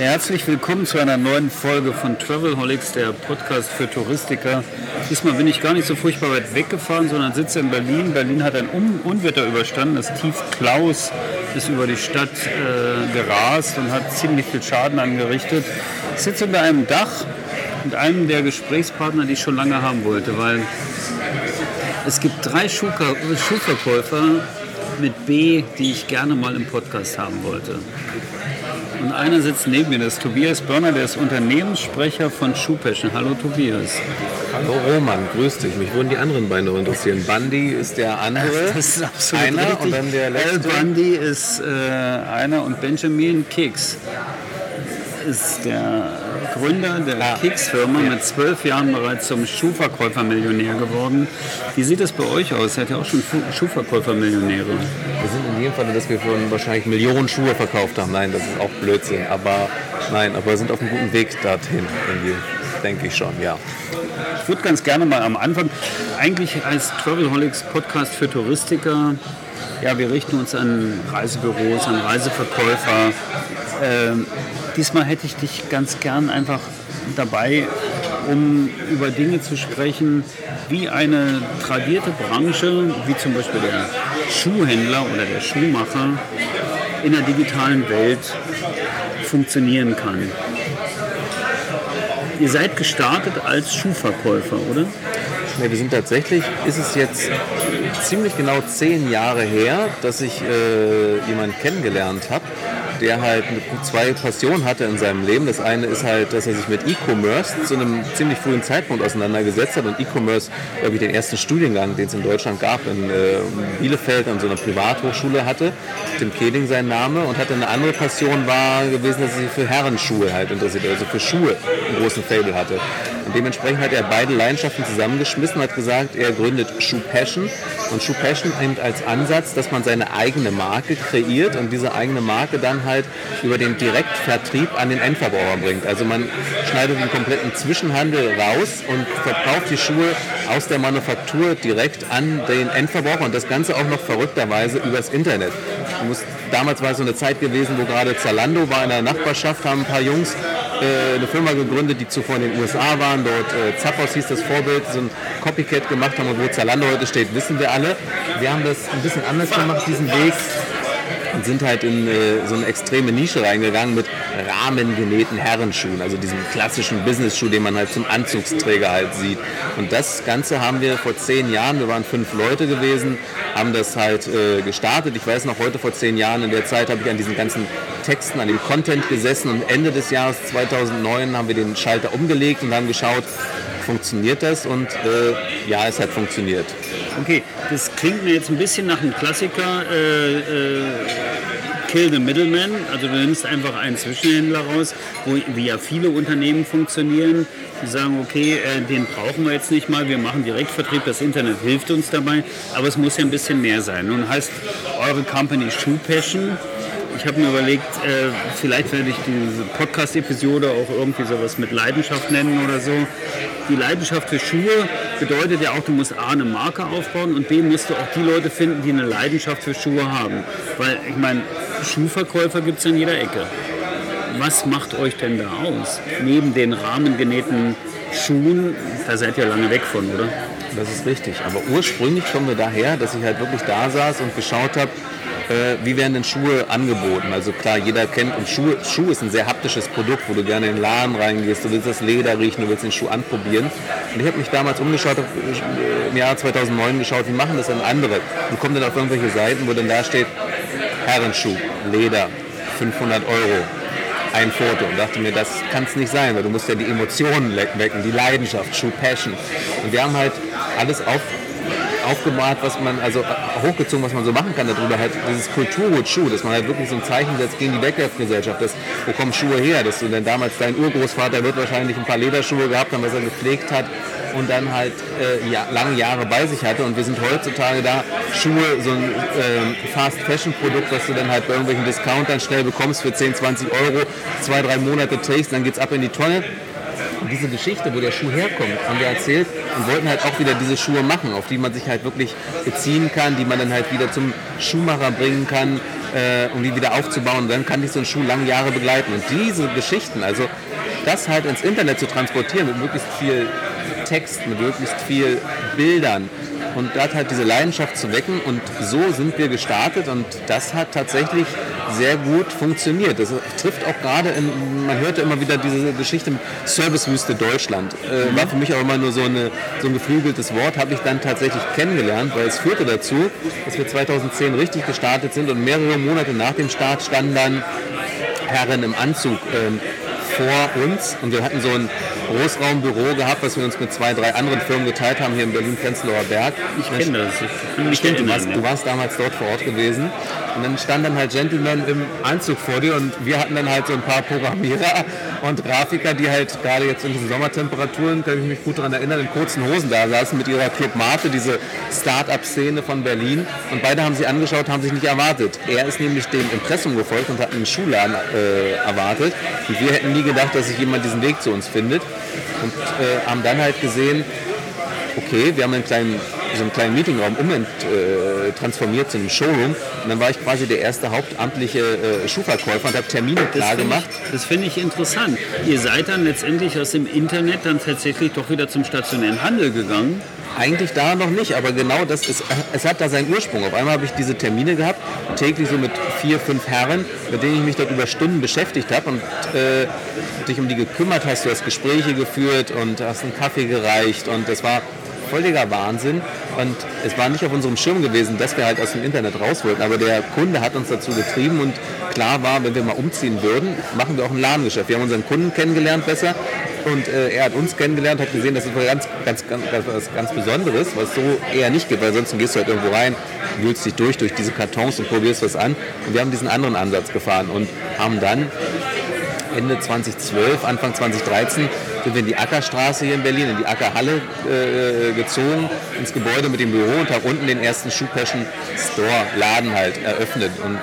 Herzlich willkommen zu einer neuen Folge von Travelholics, der Podcast für Touristiker. Diesmal bin ich gar nicht so furchtbar weit weggefahren, sondern sitze in Berlin. Berlin hat ein Un Unwetter überstanden. Das Tief Klaus ist über die Stadt äh, gerast und hat ziemlich viel Schaden angerichtet. Ich sitze unter einem Dach mit einem der Gesprächspartner, die ich schon lange haben wollte, weil es gibt drei Schuhka Schuhverkäufer mit B, die ich gerne mal im Podcast haben wollte. Und einer sitzt neben mir, das ist Tobias Börner, der ist Unternehmenssprecher von Schuhpassion. Hallo Tobias. Hallo Roman, grüß dich. Mich würden die anderen beide interessieren. Bundy ist der andere, Das ist absolut einer richtig. und dann der Al letzte. Bundy ist äh, einer und Benjamin Kicks ist der Gründer der Ah. Kicks-Firma, mit zwölf Jahren bereits zum Schuhverkäufermillionär geworden. Wie sieht das bei euch aus? Seid ihr auch schon Schuhverkäufermillionäre? Wir sind in dem Falle, dass wir von wahrscheinlich Millionen Schuhe verkauft haben. Nein, das ist auch Blödsinn. Aber nein, aber wir sind auf einem guten Weg dorthin, irgendwie. denke ich schon, ja. Ich würde ganz gerne mal am Anfang, eigentlich als Travelholics Podcast für Touristiker, ja, wir richten uns an Reisebüros, an Reiseverkäufer. Ähm, diesmal hätte ich dich ganz gern einfach dabei, um über Dinge zu sprechen, wie eine tradierte Branche, wie zum Beispiel der Schuhhändler oder der Schuhmacher, in der digitalen Welt funktionieren kann. Ihr seid gestartet als Schuhverkäufer, oder? Nee, wir sind tatsächlich, ist es jetzt ziemlich genau zehn Jahre her, dass ich äh, jemanden kennengelernt habe, der halt zwei Passionen hatte in seinem Leben. Das eine ist halt, dass er sich mit E-Commerce zu einem ziemlich frühen Zeitpunkt auseinandergesetzt hat und E-Commerce, ich, den ersten Studiengang, den es in Deutschland gab, in äh, Bielefeld an so einer Privathochschule hatte. Tim Keding sein Name und hatte eine andere Passion war gewesen, dass er sich für Herrenschuhe halt interessiert, also für Schuhe einen großen Fable hatte. Und dementsprechend hat er beide Leidenschaften zusammengeschmissen und hat gesagt, er gründet Shoe Passion. Und Shoe Passion nimmt als Ansatz, dass man seine eigene Marke kreiert und diese eigene Marke dann halt über den Direktvertrieb an den Endverbraucher bringt. Also man schneidet den kompletten Zwischenhandel raus und verkauft die Schuhe aus der Manufaktur direkt an den Endverbraucher und das Ganze auch noch verrückterweise übers Internet. Damals war es so eine Zeit gewesen, wo gerade Zalando war in der Nachbarschaft, haben ein paar Jungs äh, eine Firma gegründet, die zuvor in den USA waren. Dort äh, Zappos hieß das Vorbild, so ein Copycat gemacht haben und wo Zalando heute steht, wissen wir alle. Wir haben das ein bisschen anders gemacht, diesen Weg und sind halt in äh, so eine extreme Nische reingegangen mit rahmengenähten Herrenschuhen, also diesem klassischen Business-Schuh, den man halt zum Anzugsträger halt sieht. Und das Ganze haben wir vor zehn Jahren, wir waren fünf Leute gewesen, haben das halt äh, gestartet. Ich weiß noch, heute vor zehn Jahren, in der Zeit habe ich an diesen ganzen Texten, an dem Content gesessen und Ende des Jahres 2009 haben wir den Schalter umgelegt und haben geschaut, funktioniert das? Und äh, ja, es hat funktioniert. Okay, das klingt mir jetzt ein bisschen nach einem Klassiker. Äh, äh, Kill the Middleman, also du nimmst einfach einen Zwischenhändler raus, wo, wie ja viele Unternehmen funktionieren. Die sagen, okay, äh, den brauchen wir jetzt nicht mal, wir machen Direktvertrieb, das Internet hilft uns dabei, aber es muss ja ein bisschen mehr sein. Nun heißt eure Company Shoe Passion. Ich habe mir überlegt, äh, vielleicht werde ich diese Podcast-Episode auch irgendwie sowas mit Leidenschaft nennen oder so. Die Leidenschaft für Schuhe bedeutet ja auch, du musst A, eine Marke aufbauen und B, musst du auch die Leute finden, die eine Leidenschaft für Schuhe haben. Weil, ich meine, Schuhverkäufer gibt es in jeder Ecke. Was macht euch denn da aus? Neben den rahmengenähten Schuhen, da seid ihr lange weg von, oder? Das ist richtig. Aber ursprünglich kommen wir daher, dass ich halt wirklich da saß und geschaut habe, äh, wie werden denn Schuhe angeboten? Also klar, jeder kennt, und Schuhe, Schuh ist ein sehr haptisches Produkt, wo du gerne in den Laden reingehst, du willst das Leder riechen, du willst den Schuh anprobieren. Und ich habe mich damals umgeschaut, hab, äh, im Jahr 2009 geschaut, wie machen das denn andere? Und komme dann auf irgendwelche Seiten, wo dann da steht, Herrenschuh, Leder, 500 Euro, ein Foto und dachte mir, das kann es nicht sein, weil du musst ja die Emotionen wecken, die Leidenschaft, True Passion. Und wir haben halt alles auf, aufgemalt, was man, also hochgezogen, was man so machen kann darüber, halt dieses Kulturgutschuh, dass man halt wirklich so ein Zeichen setzt gegen die Wegwerfgesellschaft, dass, wo kommen Schuhe her, dass du denn damals dein Urgroßvater wird wahrscheinlich ein paar Lederschuhe gehabt haben, was er gepflegt hat und dann halt äh, ja, lange Jahre bei sich hatte. Und wir sind heutzutage da, Schuhe, so ein äh, Fast-Fashion-Produkt, was du dann halt bei irgendwelchen Discountern schnell bekommst für 10, 20 Euro, zwei, drei Monate trägst, dann geht's ab in die Tonne diese Geschichte, wo der Schuh herkommt, haben wir erzählt und wollten halt auch wieder diese Schuhe machen, auf die man sich halt wirklich beziehen kann, die man dann halt wieder zum Schuhmacher bringen kann, äh, um die wieder aufzubauen. Dann kann ich so einen Schuh lange Jahre begleiten. Und diese Geschichten, also das halt ins Internet zu transportieren mit möglichst viel Text, mit möglichst viel Bildern, und dort halt diese Leidenschaft zu wecken und so sind wir gestartet und das hat tatsächlich sehr gut funktioniert. Das trifft auch gerade in, man hörte immer wieder diese Geschichte mit Servicewüste Deutschland. Äh, war für mich auch immer nur so, eine, so ein geflügeltes Wort, habe ich dann tatsächlich kennengelernt, weil es führte dazu, dass wir 2010 richtig gestartet sind und mehrere Monate nach dem Start standen dann Herren im Anzug ähm, vor uns und wir hatten so ein Großraumbüro gehabt, was wir uns mit zwei, drei anderen Firmen geteilt haben hier in Berlin-Prenzlauer Berg. Ich kenne das. Ich, ich du, warst, du warst damals dort vor Ort gewesen. Und dann stand dann halt Gentleman im Anzug vor dir und wir hatten dann halt so ein paar Programmierer und Grafiker, die halt gerade jetzt in diesen Sommertemperaturen, kann ich mich gut daran erinnern, in kurzen Hosen da saßen mit ihrer Club Mate, diese Start-up-Szene von Berlin. Und beide haben sie angeschaut, haben sich nicht erwartet. Er ist nämlich dem Impressum gefolgt und hat einen Schuhladen äh, erwartet. Und wir hätten nie gedacht, dass sich jemand diesen Weg zu uns findet. Und äh, haben dann halt gesehen, okay, wir haben einen kleinen so einen kleinen Meetingraum umtransformiert äh, transformiert zu einem Showroom. Und dann war ich quasi der erste hauptamtliche äh, Schuhverkäufer und habe Termine klar gemacht. das finde ich interessant. Ihr seid dann letztendlich aus dem Internet dann tatsächlich doch wieder zum stationären Handel gegangen. Eigentlich da noch nicht, aber genau das ist, es hat da seinen Ursprung. Auf einmal habe ich diese Termine gehabt, täglich so mit vier, fünf Herren, mit denen ich mich dort über Stunden beschäftigt habe und äh, dich um die gekümmert hast. Du hast Gespräche geführt und hast einen Kaffee gereicht und das war völliger Wahnsinn. Und es war nicht auf unserem Schirm gewesen, dass wir halt aus dem Internet raus wollten. Aber der Kunde hat uns dazu getrieben und klar war, wenn wir mal umziehen würden, machen wir auch ein Ladengeschäft. Wir haben unseren Kunden kennengelernt besser und äh, er hat uns kennengelernt, hat gesehen, das ist ganz, ganz, ganz, ganz, ganz Besonderes, was so eher nicht gibt, weil sonst gehst du halt irgendwo rein, wühlst dich durch, durch diese Kartons und probierst was an. Und wir haben diesen anderen Ansatz gefahren und haben dann Ende 2012, Anfang 2013 sind wir in die Ackerstraße hier in Berlin, in die Ackerhalle äh, gezogen, ins Gebäude mit dem Büro und haben unten den ersten Schuhpassion Store, Laden halt eröffnet. Und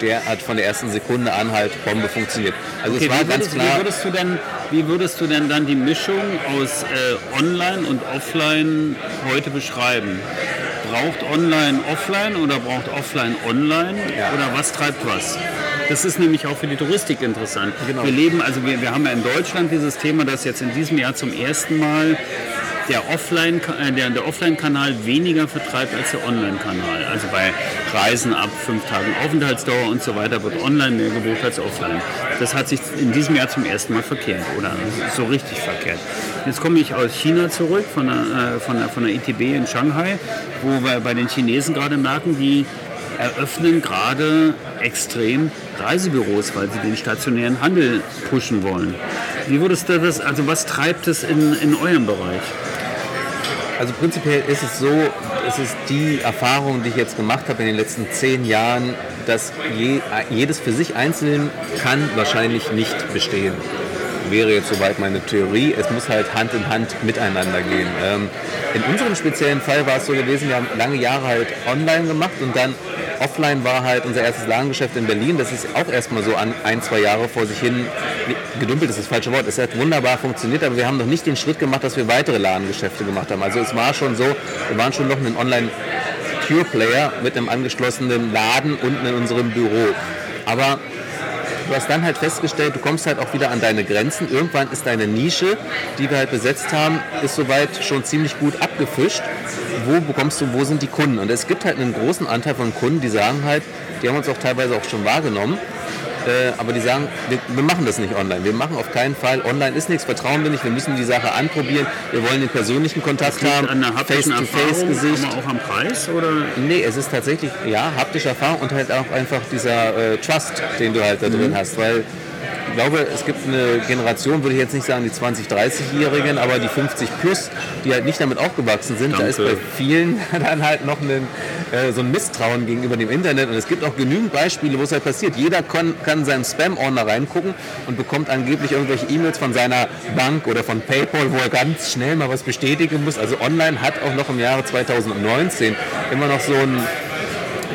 der hat von der ersten Sekunde an halt Bombe funktioniert. Also okay, es war ganz klar. Wie würdest, du denn, wie würdest du denn dann die Mischung aus äh, Online und Offline heute beschreiben? Braucht Online Offline oder braucht Offline Online? Ja. Oder was treibt was? Das ist nämlich auch für die Touristik interessant. Genau. Wir leben, also wir, wir haben ja in Deutschland dieses Thema, dass jetzt in diesem Jahr zum ersten Mal der Offline, äh, der, der Offline-Kanal weniger vertreibt als der Online-Kanal. Also bei Reisen ab fünf Tagen Aufenthaltsdauer und so weiter wird online mehr gebucht als offline. Das hat sich in diesem Jahr zum ersten Mal verkehrt oder so richtig verkehrt. Jetzt komme ich aus China zurück, von der, äh, von der, von der ITB in Shanghai, wo wir bei den Chinesen gerade merken, die eröffnen gerade extrem Reisebüros, weil sie den stationären Handel pushen wollen. Wie würdest du das, also was treibt es in, in eurem Bereich? Also prinzipiell ist es so, es ist die Erfahrung, die ich jetzt gemacht habe in den letzten zehn Jahren, dass je, jedes für sich einzeln kann wahrscheinlich nicht bestehen. Wäre jetzt soweit meine Theorie. Es muss halt Hand in Hand miteinander gehen. Ähm, in unserem speziellen Fall war es so gewesen, wir haben lange Jahre halt online gemacht und dann offline war halt unser erstes Ladengeschäft in Berlin. Das ist auch erstmal so an ein, zwei Jahre vor sich hin gedümpelt, ist das falsche Wort. Es hat wunderbar funktioniert, aber wir haben noch nicht den Schritt gemacht, dass wir weitere Ladengeschäfte gemacht haben. Also es war schon so, wir waren schon noch ein Online- Pure Player mit einem angeschlossenen Laden unten in unserem Büro. Aber du hast dann halt festgestellt, du kommst halt auch wieder an deine Grenzen. Irgendwann ist deine Nische, die wir halt besetzt haben, ist soweit schon ziemlich gut abgefischt. Wo bekommst du, wo sind die Kunden? Und es gibt halt einen großen Anteil von Kunden, die sagen halt, die haben uns auch teilweise auch schon wahrgenommen, aber die sagen, wir, wir, machen das nicht online. Wir machen auf keinen Fall, online ist nichts, vertrauen wir nicht, wir müssen die Sache anprobieren, wir wollen den persönlichen Kontakt haben, Face-to-Face-Gesicht. auch am Preis? Oder? Nee, es ist tatsächlich, ja, haptische Erfahrung und halt auch einfach dieser äh, Trust, den du halt da drin mhm. hast, weil ich glaube, es gibt eine Generation, würde ich jetzt nicht sagen die 20-, 30-Jährigen, aber die 50 plus, die halt nicht damit aufgewachsen sind, Danke. da ist bei vielen dann halt noch ein, äh, so ein Misstrauen gegenüber dem Internet. Und es gibt auch genügend Beispiele, wo es halt passiert. Jeder kann, kann seinen Spam-Ordner reingucken und bekommt angeblich irgendwelche E-Mails von seiner Bank oder von PayPal, wo er ganz schnell mal was bestätigen muss. Also online hat auch noch im Jahre 2019 immer noch so ein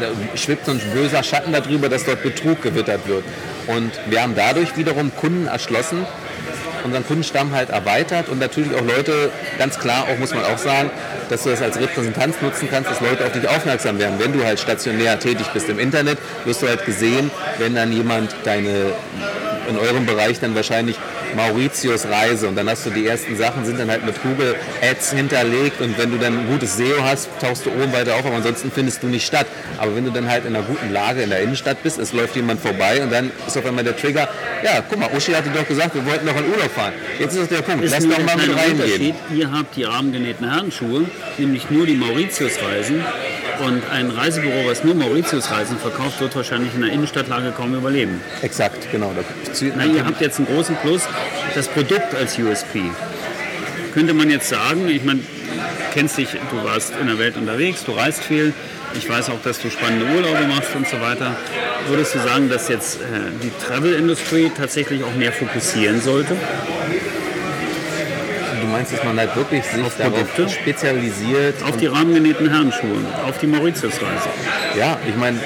da schwebt so ein böser Schatten darüber, dass dort Betrug gewittert wird. Und wir haben dadurch wiederum Kunden erschlossen, unseren Kundenstamm halt erweitert und natürlich auch Leute, ganz klar, auch muss man auch sagen, dass du das als Repräsentanz nutzen kannst, dass Leute auf dich aufmerksam werden. Wenn du halt stationär tätig bist im Internet, wirst du halt gesehen, wenn dann jemand deine, in eurem Bereich dann wahrscheinlich Mauritius Reise und dann hast du die ersten Sachen, sind dann halt mit Google Ads hinterlegt und wenn du dann ein gutes SEO hast, tauchst du oben weiter auf, aber ansonsten findest du nicht statt. Aber wenn du dann halt in einer guten Lage in der Innenstadt bist, es läuft jemand vorbei und dann ist auf einmal der Trigger, ja, guck mal, Uschi hatte doch gesagt, wir wollten noch in Urlaub fahren. Jetzt ist das der Punkt, ist lass doch mal mit reingehen. Ihr habt die rahmengenähten Herrenschuhe, nämlich nur die Mauritius Reisen und ein Reisebüro, was nur Mauritius-Reisen verkauft, wird wahrscheinlich in der Innenstadtlage kaum überleben. Exakt, genau. Na, ihr habt jetzt einen großen Plus, das Produkt als USP. Könnte man jetzt sagen, ich meine, kennst dich, du warst in der Welt unterwegs, du reist viel. Ich weiß auch, dass du spannende Urlaube machst und so weiter. Würdest du sagen, dass jetzt äh, die Travel Industry tatsächlich auch mehr fokussieren sollte? Meinst, dass man halt wirklich sich auf darauf Produkte? spezialisiert? Auf die rahmengenähten Herrenschuhe, auf die Mauritiusreise. Ja, ich meine,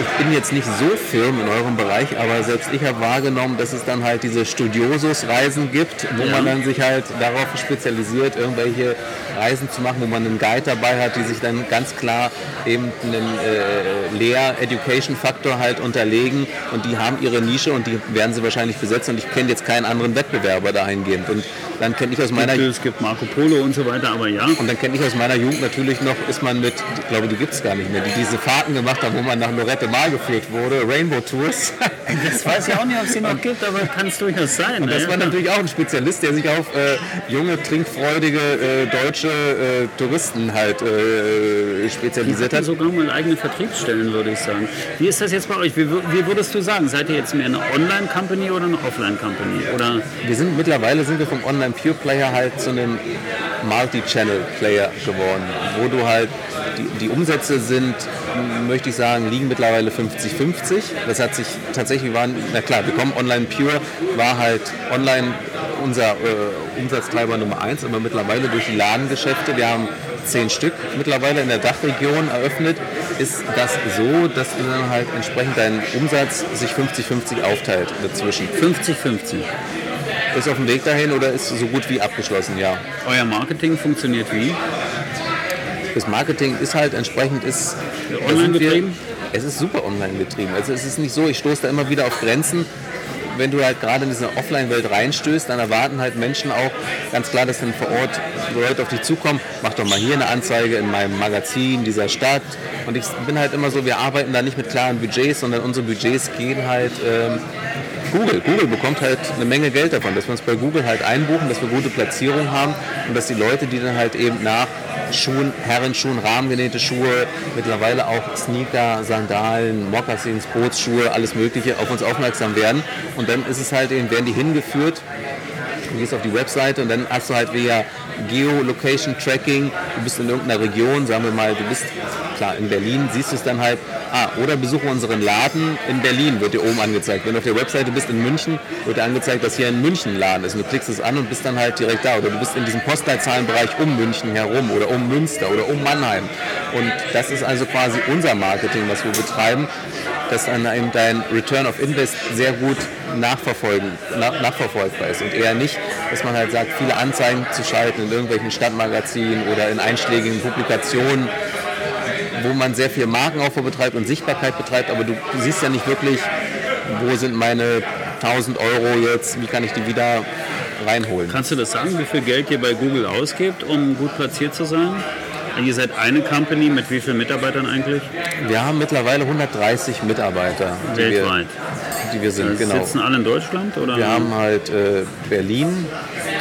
ich bin jetzt nicht so firm in eurem Bereich, aber selbst ich habe wahrgenommen, dass es dann halt diese Studiosus-Reisen gibt, wo ja. man dann sich halt darauf spezialisiert, irgendwelche Reisen zu machen, wo man einen Guide dabei hat, die sich dann ganz klar eben einen äh, Lehr-Education-Faktor halt unterlegen und die haben ihre Nische und die werden sie wahrscheinlich besetzen und ich kenne jetzt keinen anderen Wettbewerber dahingehend. Und dann kenne ich aus meiner Es gibt Marco Polo und so weiter, aber ja. Und dann kenne ich aus meiner Jugend natürlich noch, ist man mit, ich glaube, die gibt es gar nicht mehr, die diese Fahrten gemacht haben, wo man nach Lorette Mal geführt wurde, Rainbow Tours. Das weiß ich auch nicht, ob es die noch gibt, aber kann es durchaus sein. Und das ne? war natürlich auch ein Spezialist, der sich auf äh, junge, trinkfreudige äh, deutsche äh, Touristen halt äh, spezialisiert hat. sogar mal eigene Vertriebsstellen, würde ich sagen. Wie ist das jetzt bei euch? Wie, wie würdest du sagen? Seid ihr jetzt mehr eine Online-Company oder eine Offline-Company? Wir sind mittlerweile sind wir vom Online-Pure-Player halt zu einem Multi-Channel-Player geworden, wo du halt die, die Umsätze sind, möchte ich sagen, liegen mittlerweile 50-50. Das hat sich tatsächlich waren, na klar, wir kommen online pure, war halt online unser äh, Umsatztreiber Nummer eins, aber mittlerweile durch die Ladengeschäfte, wir haben zehn Stück mittlerweile in der Dachregion eröffnet, ist das so, dass dann halt entsprechend dein Umsatz sich 50-50 aufteilt dazwischen. 50-50. Ist auf dem Weg dahin oder ist so gut wie abgeschlossen, ja. Euer Marketing funktioniert wie? Das Marketing ist halt entsprechend ist online betrieben. Es ist super online betrieben. Also es ist nicht so, ich stoße da immer wieder auf Grenzen. Wenn du halt gerade in diese Offline-Welt reinstößt, dann erwarten halt Menschen auch ganz klar, dass dann vor Ort Leute auf dich zukommen. Mach doch mal hier eine Anzeige in meinem Magazin dieser Stadt. Und ich bin halt immer so, wir arbeiten da nicht mit klaren Budgets, sondern unsere Budgets gehen halt ähm, Google. Google bekommt halt eine Menge Geld davon, dass wir uns bei Google halt einbuchen, dass wir gute Platzierung haben und dass die Leute, die dann halt eben nach Schuhen, Herrenschuhen, rahmengenähte Schuhe, mittlerweile auch Sneaker, Sandalen, Mokassins, Bootsschuhe, alles Mögliche auf uns aufmerksam werden. Und dann ist es halt eben, werden die hingeführt du gehst auf die Webseite und dann hast du halt via Geolocation Tracking, du bist in irgendeiner Region, sagen wir mal, du bist klar in Berlin, siehst du es dann halt, ah, oder besuche unseren Laden in Berlin, wird dir oben angezeigt. Wenn du auf der Webseite bist in München, wird dir angezeigt, dass hier ein München Laden ist. Und du klickst es an und bist dann halt direkt da. Oder du bist in diesem Postleitzahlenbereich um München herum oder um Münster oder um Mannheim. Und das ist also quasi unser Marketing, was wir betreiben dass dann dein Return of Invest sehr gut nachverfolgen, nach, nachverfolgbar ist und eher nicht, dass man halt sagt, viele Anzeigen zu schalten in irgendwelchen Stadtmagazinen oder in einschlägigen Publikationen, wo man sehr viel Markenaufbau betreibt und Sichtbarkeit betreibt, aber du, du siehst ja nicht wirklich, wo sind meine 1000 Euro jetzt, wie kann ich die wieder reinholen. Kannst du das sagen, wie viel Geld ihr bei Google ausgibt, um gut platziert zu sein? Ihr seid eine Company mit wie vielen Mitarbeitern eigentlich? Wir haben mittlerweile 130 Mitarbeiter. Weltweit? Die wir, die wir sind, also genau. Sitzen alle in Deutschland? Oder? Wir haben halt äh, Berlin,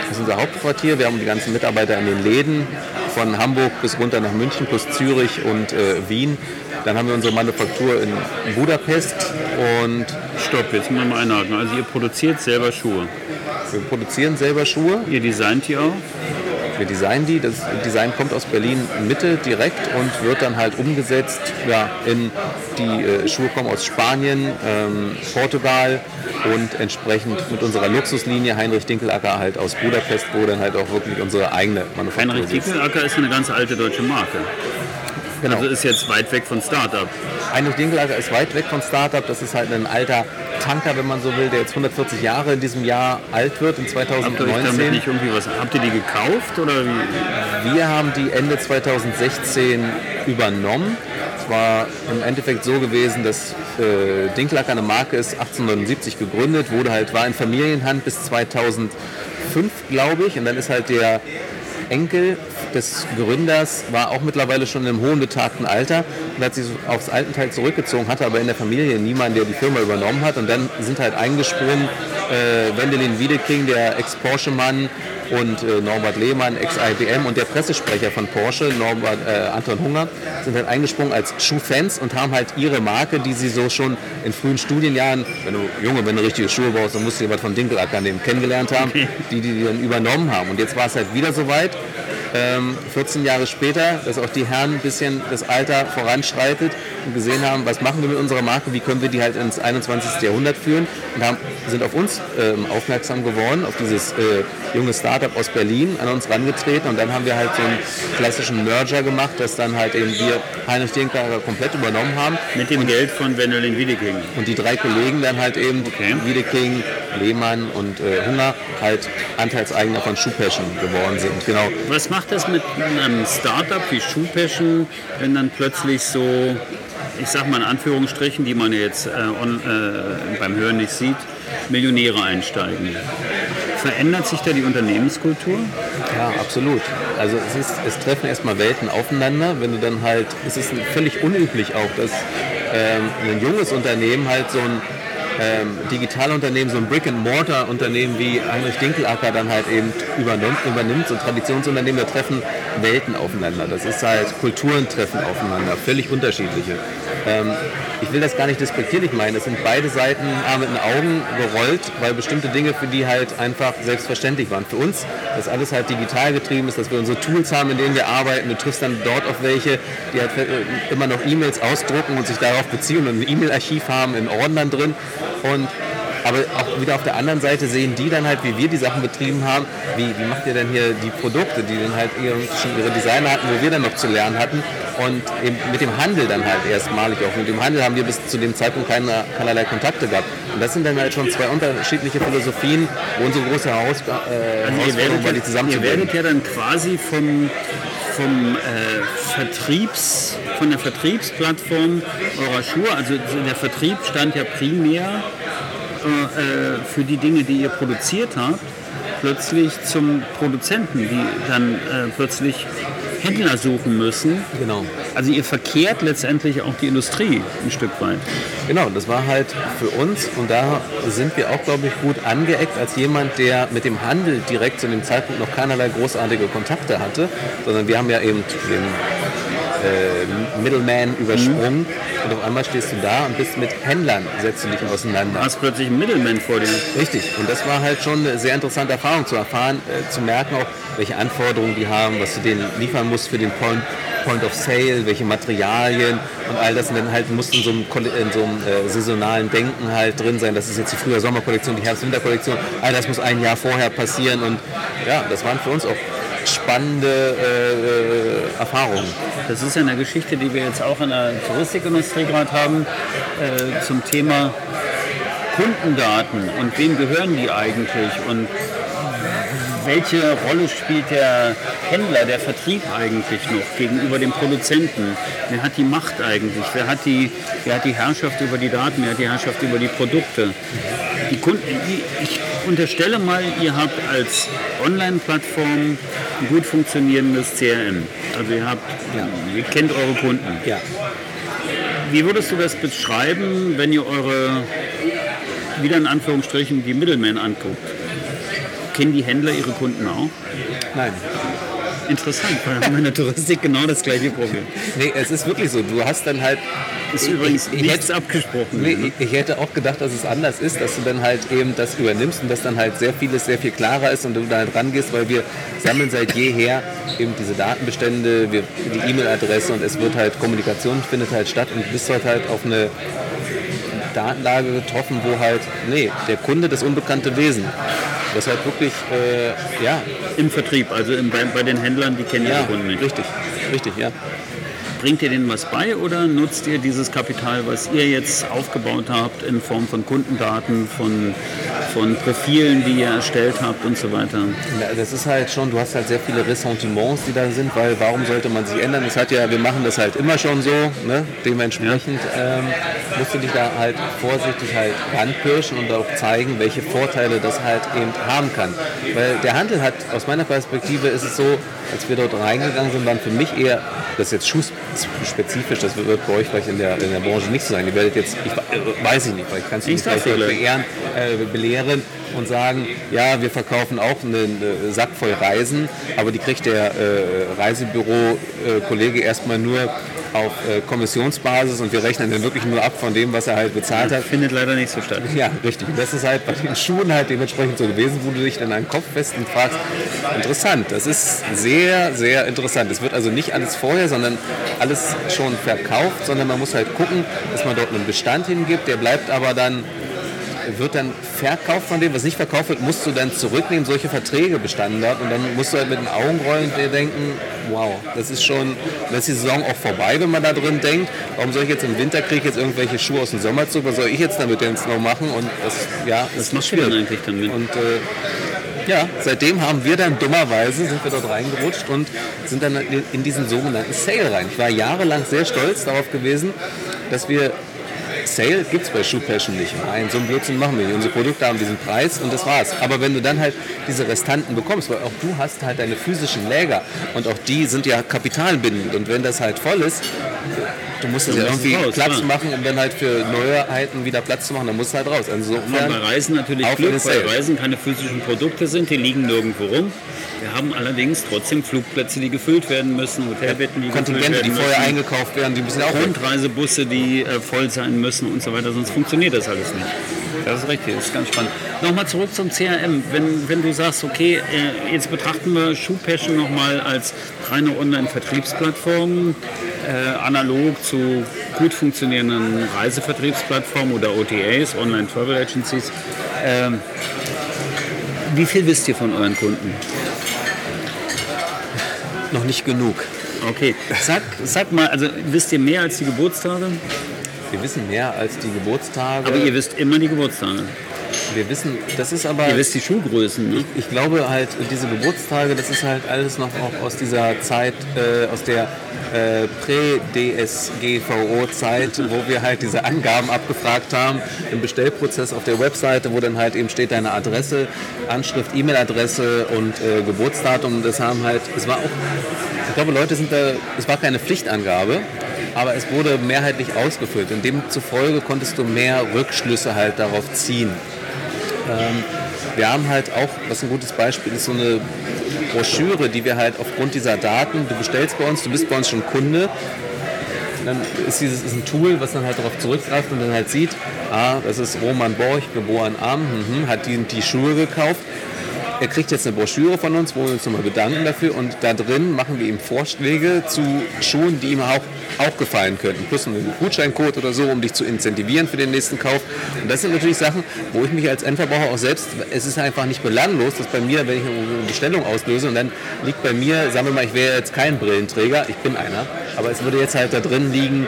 das ist unser Hauptquartier. Wir haben die ganzen Mitarbeiter in den Läden von Hamburg bis runter nach München plus Zürich und äh, Wien. Dann haben wir unsere Manufaktur in Budapest und stopp, jetzt müssen wir mal einhaken. Also ihr produziert selber Schuhe. Wir produzieren selber Schuhe. Ihr designt die auch? Wir designen die. Das Design kommt aus Berlin Mitte direkt und wird dann halt umgesetzt. Ja, in die äh, Schuhe kommen aus Spanien, ähm, Portugal und entsprechend mit unserer Luxuslinie Heinrich Dinkelacker halt aus Budapest, wo dann halt auch wirklich unsere eigene Manufaktur Heinrich. Dinkelacker ist eine ganz alte deutsche Marke. Genau. Also ist jetzt weit weg von Startup. Heinrich Dinkelacker ist weit weg von Startup. Das ist halt ein alter Tanker, wenn man so will, der jetzt 140 Jahre in diesem Jahr alt wird, in Habt ihr damit 2019. nicht irgendwie was? Habt ihr die gekauft oder wie? Wir haben die Ende 2016 übernommen. Es war im Endeffekt so gewesen, dass äh, Dinklacker eine Marke ist, 1879 gegründet, wurde halt, war in Familienhand bis 2005, glaube ich. Und dann ist halt der Enkel des Gründers, war auch mittlerweile schon im hohen betagten Alter und hat sich aufs Altenteil zurückgezogen, hatte aber in der Familie niemanden, der die Firma übernommen hat. Und dann sind halt eingesprungen äh, Wendelin Wiedeking, der Ex-Porsche-Mann, und äh, Norbert Lehmann, Ex-IBM und der Pressesprecher von Porsche, Norbert, äh, Anton Hunger, sind halt eingesprungen als Schuhfans und haben halt ihre Marke, die sie so schon in frühen Studienjahren, wenn du Junge, wenn du richtige Schuhe baust, dann musst du jemand von Dinkelacker nehmen, kennengelernt haben, die, die die dann übernommen haben. Und jetzt war es halt wieder soweit. Ähm, 14 Jahre später, dass auch die Herren ein bisschen das Alter voranschreitet und gesehen haben, was machen wir mit unserer Marke, wie können wir die halt ins 21. Jahrhundert führen und haben, sind auf uns ähm, aufmerksam geworden, auf dieses äh, junge Startup aus Berlin, an uns rangetreten und dann haben wir halt so einen klassischen Merger gemacht, dass dann halt eben wir Heinrich Dinklager komplett übernommen haben Mit dem Geld von Wendelin Wiedeking. und die drei Kollegen dann halt eben, Okay. Wiedeking, Lehmann und äh, Hunger, halt Anteilseigner von Schuhpassion geworden sind. Genau. Was macht das mit einem Startup wie Schuhpassion, wenn dann plötzlich so, ich sag mal in Anführungsstrichen, die man jetzt äh, on, äh, beim Hören nicht sieht, Millionäre einsteigen? Verändert sich da die Unternehmenskultur? Ja, absolut. Also es, ist, es treffen erstmal Welten aufeinander. Wenn du dann halt, es ist völlig unüblich auch, dass ähm, ein junges Unternehmen halt so ein ähm, Digitalunternehmen, so ein Brick-and-Mortar-Unternehmen wie Heinrich Dinkelacker dann halt eben übernimmt, übernimmt, so ein Traditionsunternehmen, da treffen Welten aufeinander. Das ist halt Kulturen treffen aufeinander, völlig unterschiedliche. Ähm, ich will das gar nicht despektierlich meinen, es sind beide Seiten mit den Augen gerollt, weil bestimmte Dinge für die halt einfach selbstverständlich waren. Für uns, dass alles halt digital getrieben ist, dass wir unsere Tools haben, in denen wir arbeiten. Du triffst dann dort auf welche, die halt äh, immer noch E-Mails ausdrucken und sich darauf beziehen und ein E-Mail-Archiv haben in Ordnern drin. Und aber auch wieder auf der anderen Seite sehen die dann halt, wie wir die Sachen betrieben haben, wie, wie macht ihr denn hier die Produkte, die dann halt ihre, schon ihre Designer hatten, wo wir dann noch zu lernen hatten. Und eben mit dem Handel dann halt erstmalig auch. Mit dem Handel haben wir bis zu dem Zeitpunkt keine, keinerlei Kontakte gehabt. Und das sind dann halt schon zwei unterschiedliche Philosophien, wo unsere große Heraus, äh, Also Herausforderung war, die ja, ihr zusammenzubringen. werdet ja dann quasi vom, vom äh, Vertriebs, von der Vertriebsplattform eurer Schuhe, also der Vertrieb stand ja primär äh, für die Dinge, die ihr produziert habt, plötzlich zum Produzenten, die dann äh, plötzlich Händler suchen müssen. Genau. Also ihr verkehrt letztendlich auch die Industrie ein Stück weit. Genau, das war halt für uns und da sind wir auch, glaube ich, gut angeeckt als jemand, der mit dem Handel direkt zu dem Zeitpunkt noch keinerlei großartige Kontakte hatte, sondern wir haben ja eben den äh, Middleman übersprungen und auf einmal stehst du da und bist mit Händlern, setzt du dich auseinander. hast plötzlich einen Middleman vor dir. Richtig. Und das war halt schon eine sehr interessante Erfahrung zu erfahren, äh, zu merken auch, welche Anforderungen die haben, was du denen liefern musst für den Point, Point of Sale, welche Materialien und all das. Und dann halt musst du in so einem, in so einem äh, saisonalen Denken halt drin sein. Das ist jetzt die frühe Sommerkollektion, die Herbst-Winter-Kollektion. All das muss ein Jahr vorher passieren. Und ja, das waren für uns auch spannende äh, äh, Erfahrungen. Das ist ja eine Geschichte, die wir jetzt auch in der Touristikindustrie gerade haben, äh, zum Thema Kundendaten und wem gehören die eigentlich und welche Rolle spielt der Händler, der Vertrieb eigentlich noch gegenüber dem Produzenten? Wer hat die Macht eigentlich? Wer hat die, wer hat die Herrschaft über die Daten? Wer hat die Herrschaft über die Produkte? Die Kunden, ich unterstelle mal, ihr habt als Online-Plattform ein gut funktionierendes CRM. Also ihr habt, ihr kennt eure Kunden. Ja. Wie würdest du das beschreiben, wenn ihr eure, wieder in Anführungsstrichen, die Middlemen anguckt? Kennen die Händler ihre Kunden auch? Nein. Interessant, weil haben in der Touristik genau das gleiche Problem. Nee, es ist wirklich so. Du hast dann halt. Ist übrigens ich, ich, hätte, abgesprochen. nee, ne? ich, ich hätte auch gedacht, dass es anders ist, dass du dann halt eben das übernimmst und dass dann halt sehr vieles sehr viel klarer ist und du da halt rangehst, weil wir sammeln seit jeher eben diese Datenbestände, wir, die E-Mail-Adresse und es wird halt, Kommunikation findet halt statt und du bist halt halt auf eine Datenlage getroffen, wo halt, nee, der Kunde das unbekannte Wesen. Das halt wirklich, äh, ja, Im Vertrieb, also im, bei, bei den Händlern, die kennen ja, ihre Kunden nicht. richtig, richtig, ja. Bringt ihr denen was bei oder nutzt ihr dieses Kapital, was ihr jetzt aufgebaut habt in Form von Kundendaten, von, von Profilen, die ihr erstellt habt und so weiter? Ja, das ist halt schon, du hast halt sehr viele Ressentiments, die da sind, weil warum sollte man sich ändern? Das hat ja, wir machen das halt immer schon so, ne? dementsprechend ähm, musst du dich da halt vorsichtig halt ranpirschen und auch zeigen, welche Vorteile das halt eben haben kann. Weil der Handel hat, aus meiner Perspektive ist es so, als wir dort reingegangen sind, waren für mich eher, das ist jetzt schuhspezifisch, das wird bei euch vielleicht in der, in der Branche nicht so sein. Ihr werdet jetzt, ich äh, weiß ich nicht, weil ich kann es Ich nicht dir. beehren, äh, belehren und sagen, ja, wir verkaufen auch einen äh, Sack voll Reisen, aber die kriegt der äh, Reisebüro-Kollege erstmal nur auf äh, Kommissionsbasis und wir rechnen dann wirklich nur ab von dem, was er halt bezahlt hat. Findet leider nicht so statt. Ja, richtig. Das ist halt bei den Schuhen halt dementsprechend so gewesen, wo du dich dann an den Kopf fest und fragst, interessant, das ist sehr, sehr interessant. Es wird also nicht alles vorher, sondern alles schon verkauft, sondern man muss halt gucken, dass man dort einen Bestand hingibt, der bleibt aber dann wird dann verkauft von dem, was nicht verkauft wird, musst du dann zurücknehmen, solche Verträge bestanden dort und dann musst du halt mit den Augen rollen und dir denken, wow, das ist schon, dann ist die Saison auch vorbei, wenn man da drin denkt, warum soll ich jetzt im Winter kriege ich jetzt irgendwelche Schuhe aus dem Sommerzug, was soll ich jetzt damit denn noch machen? Und das, ja, ist machst du denn eigentlich dann mit? und äh, ja, seitdem haben wir dann dummerweise, sind wir dort reingerutscht und sind dann in- in diesen sogenannten Sale rein. Ich war jahrelang sehr stolz darauf gewesen, dass wir Sale gibt es bei Shoe Passion nicht. Nein, so einen Blödsinn machen wir nicht. Unsere Produkte haben diesen Preis und das war's. Aber wenn du dann halt diese Restanten bekommst, weil auch du hast halt deine physischen Läger und auch die sind ja kapitalbindend und wenn das halt voll ist, du musst das ja irgendwie raus, Platz klar. machen, um dann halt für Neuheiten wieder Platz zu machen, dann musst du halt raus. Also Ja, insofern, bei Reisen natürlich Glück, weil. Reisen keine physischen Produkte sind, die liegen nirgendwo rum. Wir haben allerdings trotzdem Flugplätze, die gefüllt werden müssen, Hotelbetten, die gefüllt Kontingente, werden die müssen. vorher eingekauft werden, die müssen ja auch. Rundreisebusse, die äh, voll sein müssen und so weiter, sonst funktioniert das alles nicht. Das ist richtig, das ist ganz spannend. Nochmal zurück zum CRM. Wenn, wenn du sagst, okay, äh, jetzt betrachten wir Schuhpassion nochmal als reine Online-Vertriebsplattform, äh, analog zu gut funktionierenden Reisevertriebsplattformen oder OTAs, Online-Travel Agencies. Ähm, wie viel wisst ihr von euren Kunden? Noch nicht genug. Okay, sag, sag mal, also wisst ihr mehr als die Geburtstage? Wir wissen mehr als die Geburtstage. Aber ihr wisst immer die Geburtstage. Wir wissen, das ist aber, Ihr wisst die Schuhgrößen, ne? ich glaube halt, diese Geburtstage, das ist halt alles noch auch aus dieser Zeit, äh, aus der äh, Prä-DSGVO-Zeit, wo wir halt diese Angaben abgefragt haben im Bestellprozess auf der Webseite, wo dann halt eben steht deine Adresse, Anschrift, E-Mail-Adresse und äh, Geburtsdatum. Das haben halt, es war auch, ich glaube, Leute sind da, es war keine Pflichtangabe, aber es wurde mehrheitlich ausgefüllt und demzufolge konntest du mehr Rückschlüsse halt darauf ziehen. Ähm, wir haben halt auch, was ein gutes Beispiel ist, so eine Broschüre, die wir halt aufgrund dieser Daten, du bestellst bei uns, du bist bei uns schon Kunde, dann ist dieses ist ein Tool, was dann halt darauf zurückgreift und dann halt sieht, ah, das ist Roman Borch, geboren am, mhm, hat die, die Schuhe gekauft. Er kriegt jetzt eine Broschüre von uns, wo wir uns nochmal bedanken dafür und da drin machen wir ihm Vorschläge zu Schuhen, die ihm auch, auch gefallen könnten. Plus einen Gutscheincode oder so, um dich zu incentivieren für den nächsten Kauf. Und das sind natürlich Sachen, wo ich mich als Endverbraucher auch selbst, es ist einfach nicht belanglos, dass bei mir, wenn ich eine Bestellung auslöse und dann liegt bei mir, sagen wir mal, ich wäre jetzt kein Brillenträger, ich bin einer, aber es würde jetzt halt da drin liegen,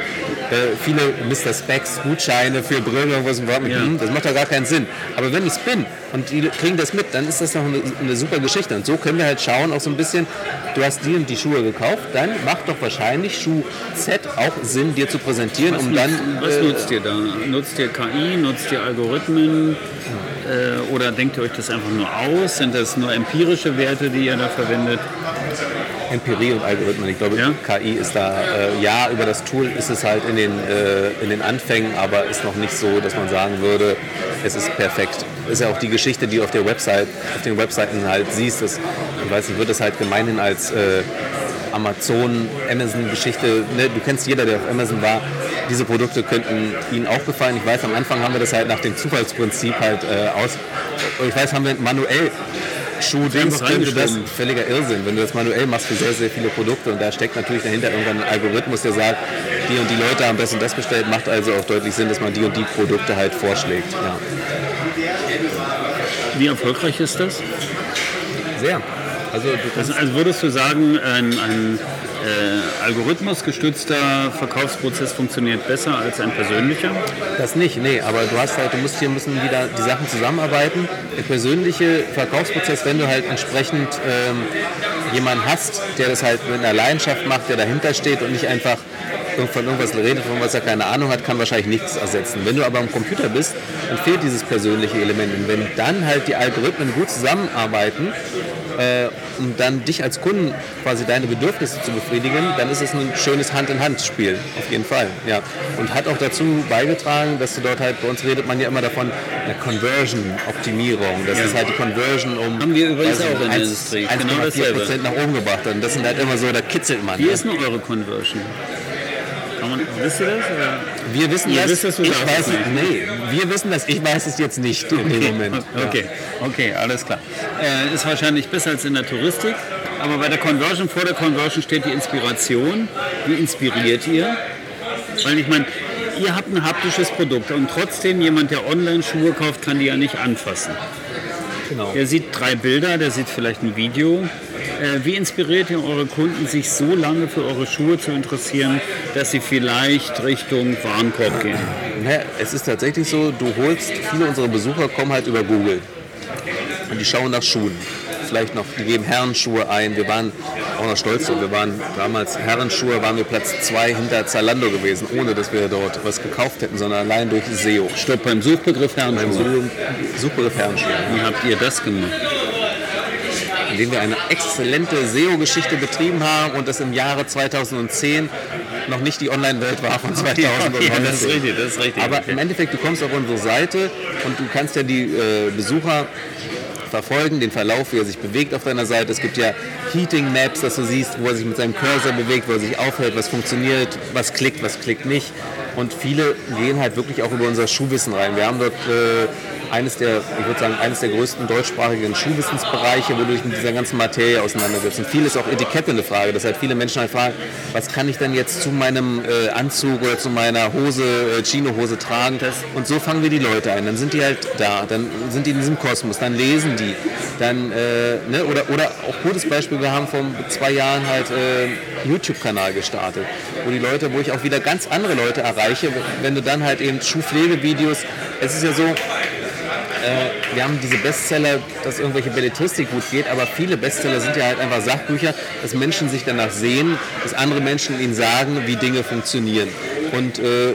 viele Mr. Specs, Gutscheine für Brillen, irgendwas im Wort mit, Ja. das macht doch gar keinen Sinn. Aber wenn ich es bin und die kriegen das mit, dann ist das doch eine, eine super Geschichte. Und so können wir halt schauen, auch so ein bisschen, du hast die und die Schuhe gekauft, dann macht doch wahrscheinlich Schuh Z auch Sinn, dir zu präsentieren, Was, um dann... nutzt, was äh, nutzt ihr da? Nutzt ihr KI? Nutzt ihr Algorithmen? Äh, oder denkt ihr euch das einfach nur aus? Sind das nur empirische Werte, die ihr da verwendet? Empirie und Algorithmen. Ich glaube, Ja? KI ist da, äh, ja, über das Tool ist es halt in den, äh, in den Anfängen, aber ist noch nicht so, dass man sagen würde, es ist perfekt. Ist ja auch die Geschichte, die du auf der Website, auf den Webseiten halt siehst. Das, ich weiß nicht, wird das halt gemeinhin als äh, Amazon, Amazon-Geschichte, ne? du kennst jeder, der auf Amazon war, diese Produkte könnten Ihnen auch gefallen. Ich weiß, am Anfang haben wir das halt nach dem Zufallsprinzip halt äh, aus. Ich weiß, haben wir manuell Schuh-Dings, könnte das reingeschrieben. völliger Irrsinn. Wenn du das manuell machst für sehr, sehr viele Produkte und da steckt natürlich dahinter irgendwann ein Algorithmus, der sagt, die und die Leute haben das und das bestellt, macht also auch deutlich Sinn, dass man die und die Produkte halt vorschlägt. Ja. Wie erfolgreich ist das? Sehr. Also Also, also würdest du sagen, ein, ein äh, algorithmusgestützter Verkaufsprozess funktioniert besser als ein persönlicher? Das nicht, nee, aber du hast halt, du musst hier müssen wieder die Sachen zusammenarbeiten. Der persönliche Verkaufsprozess, wenn du halt entsprechend ähm, jemanden hast, der das halt mit einer Leidenschaft macht, der dahinter steht und nicht einfach von irgendwas redet, von was er keine Ahnung hat, kann wahrscheinlich nichts ersetzen. Wenn du aber am Computer bist, dann fehlt dieses persönliche Element. Und wenn dann halt die Algorithmen gut zusammenarbeiten, äh, um dann dich als Kunden quasi deine Bedürfnisse zu befriedigen, dann ist es ein schönes Hand-in-Hand-Spiel, auf jeden Fall. Ja. Und hat auch dazu beigetragen, dass du dort halt, bei uns redet man ja immer davon, eine Conversion-Optimierung. Das Ja. ist halt die Conversion um Haben wir übrigens ich auch in der nicht, Industrie. 1,4 Genau nach oben gebracht. Und das sind halt immer so, da kitzelt man. Wie ist denn eure Conversion? Man, wisst ihr das? Oder? Wir wissen Ihr das, wisst es, du ich darfst weiß nee, wir wissen das, ich weiß es jetzt nicht in dem Moment. Ja. Okay, okay, alles klar. Äh, ist wahrscheinlich besser als in der Touristik, aber bei der Conversion, vor der Conversion steht die Inspiration. Wie inspiriert ihr? Weil ich meine, ihr habt ein haptisches Produkt und trotzdem jemand, der online Schuhe kauft, kann die ja nicht anfassen. Genau. Der sieht drei Bilder, der sieht vielleicht ein Video. Äh, wie inspiriert ihr eure Kunden, sich so lange für eure Schuhe zu interessieren, dass sie vielleicht Richtung Warenkorb gehen? Naja, es ist tatsächlich so, du holst, viele unserer Besucher kommen halt über Google. Und die schauen nach Schuhen. Vielleicht noch, die geben Herrenschuhe ein. Wir waren auch noch stolz drauf. Wir waren damals Herrenschuhe, waren wir Platz zwei hinter Zalando gewesen, ohne dass wir dort was gekauft hätten, sondern allein durch SEO. Stopp beim Suchbegriff Beim Herrenschuhe. Suchbegriff Herrenschuhe. Wie habt ihr das gemacht? Indem wir eine exzellente SEO-Geschichte betrieben haben und das im Jahre 2010 noch nicht die Online-Welt war von 2019. Ja, das ist richtig, das ist richtig. Aber Okay. im Endeffekt, du kommst auf unsere Seite und du kannst ja die äh, Besucher verfolgen, den Verlauf, wie er sich bewegt auf deiner Seite. Es gibt ja Heating Maps, dass du siehst, wo er sich mit seinem Cursor bewegt, wo er sich aufhält, was funktioniert, was klickt, was klickt nicht. Und viele gehen halt wirklich auch über unser Schuhwissen rein. Wir haben dort äh, eines der, ich würde sagen, eines der größten deutschsprachigen Schuhwissensbereiche, wo du dich mit dieser ganzen Materie auseinandersetzt. Und viel ist auch Etikette eine Frage. Das heißt, viele Menschen halt fragen, was kann ich denn jetzt zu meinem äh, Anzug oder zu meiner Hose, äh, Chino-Hose tragen? und so fangen wir die Leute ein. Dann sind die halt da, dann sind die in diesem Kosmos, dann lesen die. Dann, äh, ne, oder, oder auch gutes Beispiel, wir haben vor zwei Jahren halt äh, YouTube-Kanal gestartet, wo die Leute, wo ich auch wieder ganz andere Leute erreiche, wenn du dann halt eben Schuhpflegevideos, es ist ja so, äh, wir haben diese Bestseller, dass irgendwelche Belletristik gut geht, aber viele Bestseller sind ja halt einfach Sachbücher, dass Menschen sich danach sehen, dass andere Menschen ihnen sagen, wie Dinge funktionieren. Und äh,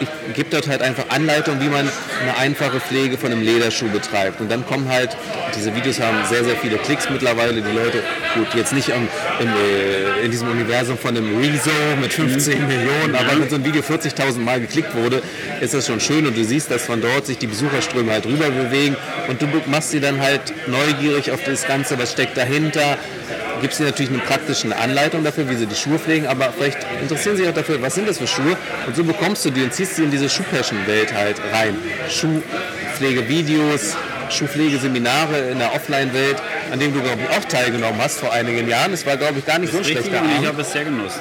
ich gebe dort halt einfach Anleitung, wie man eine einfache Pflege von einem Lederschuh betreibt. Und dann kommen halt, diese Videos haben sehr, sehr viele Klicks mittlerweile. Die Leute, gut, jetzt nicht im, im, äh, in diesem Universum von einem Rezo mit 15 Millionen, aber wenn so ein Video 40.000 Mal geklickt wurde, ist das schon schön. Und du siehst, dass von dort sich die Besucherströme halt rüber bewegen. Und du machst sie dann halt neugierig auf das Ganze, was steckt dahinter, gibst dir natürlich eine praktische Anleitung dafür, wie sie die Schuhe pflegen, aber vielleicht interessieren sie sich auch dafür, was sind das für Schuhe und so bekommst du die und ziehst sie in diese Schuhpassion-Welt halt rein. Schuhpflegevideos, Schuhpflegeseminare in der Offline-Welt, an denen du, glaube ich, auch teilgenommen hast vor einigen Jahren. Es war, glaube ich, gar nicht so Richtig, schlechter und ich habe es sehr genossen.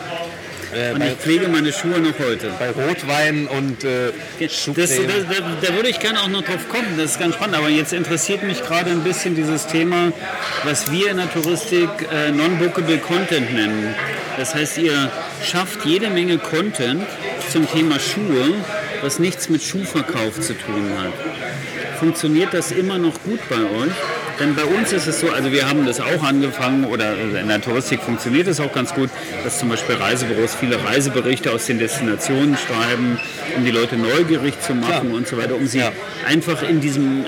Äh, Und ich pflege meine Schuhe noch heute. bei Rotwein und äh, Das, Schuhcreme. da, da, da würde ich gerne auch noch drauf kommen, das ist ganz spannend. Aber jetzt interessiert mich gerade ein bisschen dieses Thema, was wir in der Touristik äh, Non-Bookable Content nennen. Das heißt, ihr schafft jede Menge Content zum Thema Schuhe, was nichts mit Schuhverkauf zu tun hat. Funktioniert das immer noch gut bei euch? Denn bei uns ist es so, also wir haben das auch angefangen oder in der Touristik funktioniert es auch ganz gut, dass zum Beispiel Reisebüros viele Reiseberichte aus den Destinationen schreiben, um die Leute neugierig zu machen Klar. und so weiter, um sie Ja. einfach in diesem,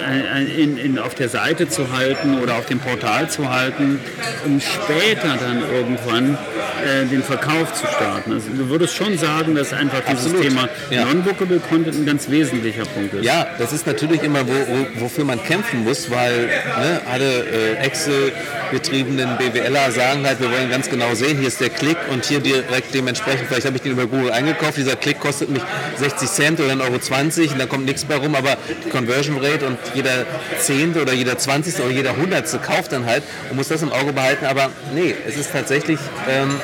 in, in, auf der Seite zu halten oder auf dem Portal zu halten, um später dann irgendwann äh, den Verkauf zu starten. Also du würdest schon sagen, dass einfach dieses Absolut. Thema Ja. Non-Bookable Content ein ganz wesentlicher Punkt ist. Ja, das ist natürlich immer, wo, wo, wofür man kämpfen muss, weil ne, alle äh, Excel-betriebenen BWLer sagen halt, wir wollen ganz genau sehen, hier ist der Klick und hier direkt dementsprechend, vielleicht habe ich den über Google eingekauft, dieser Klick kostet mich 60 Cent oder 1,20 Euro und da kommt nichts mehr rum, aber die Conversion Rate und jeder Zehnte oder jeder Zwanzigste oder jeder Hundertste kauft dann halt und muss das im Auge behalten, aber nee, es ist tatsächlich... Ähm,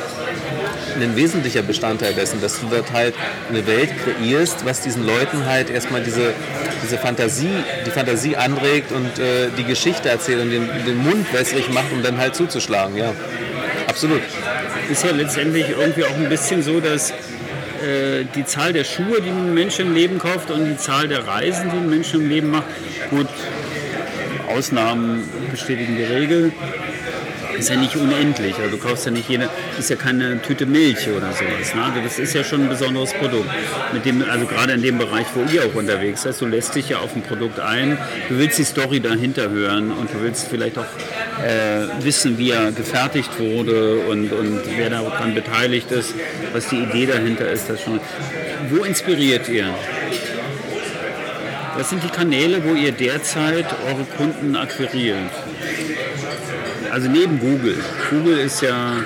ein wesentlicher Bestandteil dessen, dass du dort halt eine Welt kreierst, was diesen Leuten halt erstmal diese, diese Fantasie, die Fantasie anregt und äh, die Geschichte erzählt und den, den Mund wässrig macht, um dann halt zuzuschlagen, ja. Absolut. ist ja letztendlich irgendwie auch ein bisschen so, dass äh, die Zahl der Schuhe, die ein Mensch im Leben kauft und die Zahl der Reisen, die ein Mensch im Leben macht, gut, Ausnahmen bestätigen die Regel, ist ja nicht unendlich. Also du kaufst ja nicht jede, ist ja keine Tüte Milch oder sowas. Ne? Also das ist ja schon ein besonderes Produkt. Mit dem, also gerade in dem Bereich, wo ihr auch unterwegs seid, du lässt dich ja auf ein Produkt ein, du willst die Story dahinter hören und du willst vielleicht auch äh, wissen, wie er gefertigt wurde und, und wer daran beteiligt ist, was die Idee dahinter ist. Das schon. Wo inspiriert ihr? Was sind die Kanäle, wo ihr derzeit eure Kunden akquiriert? Also neben Google. Google ist ja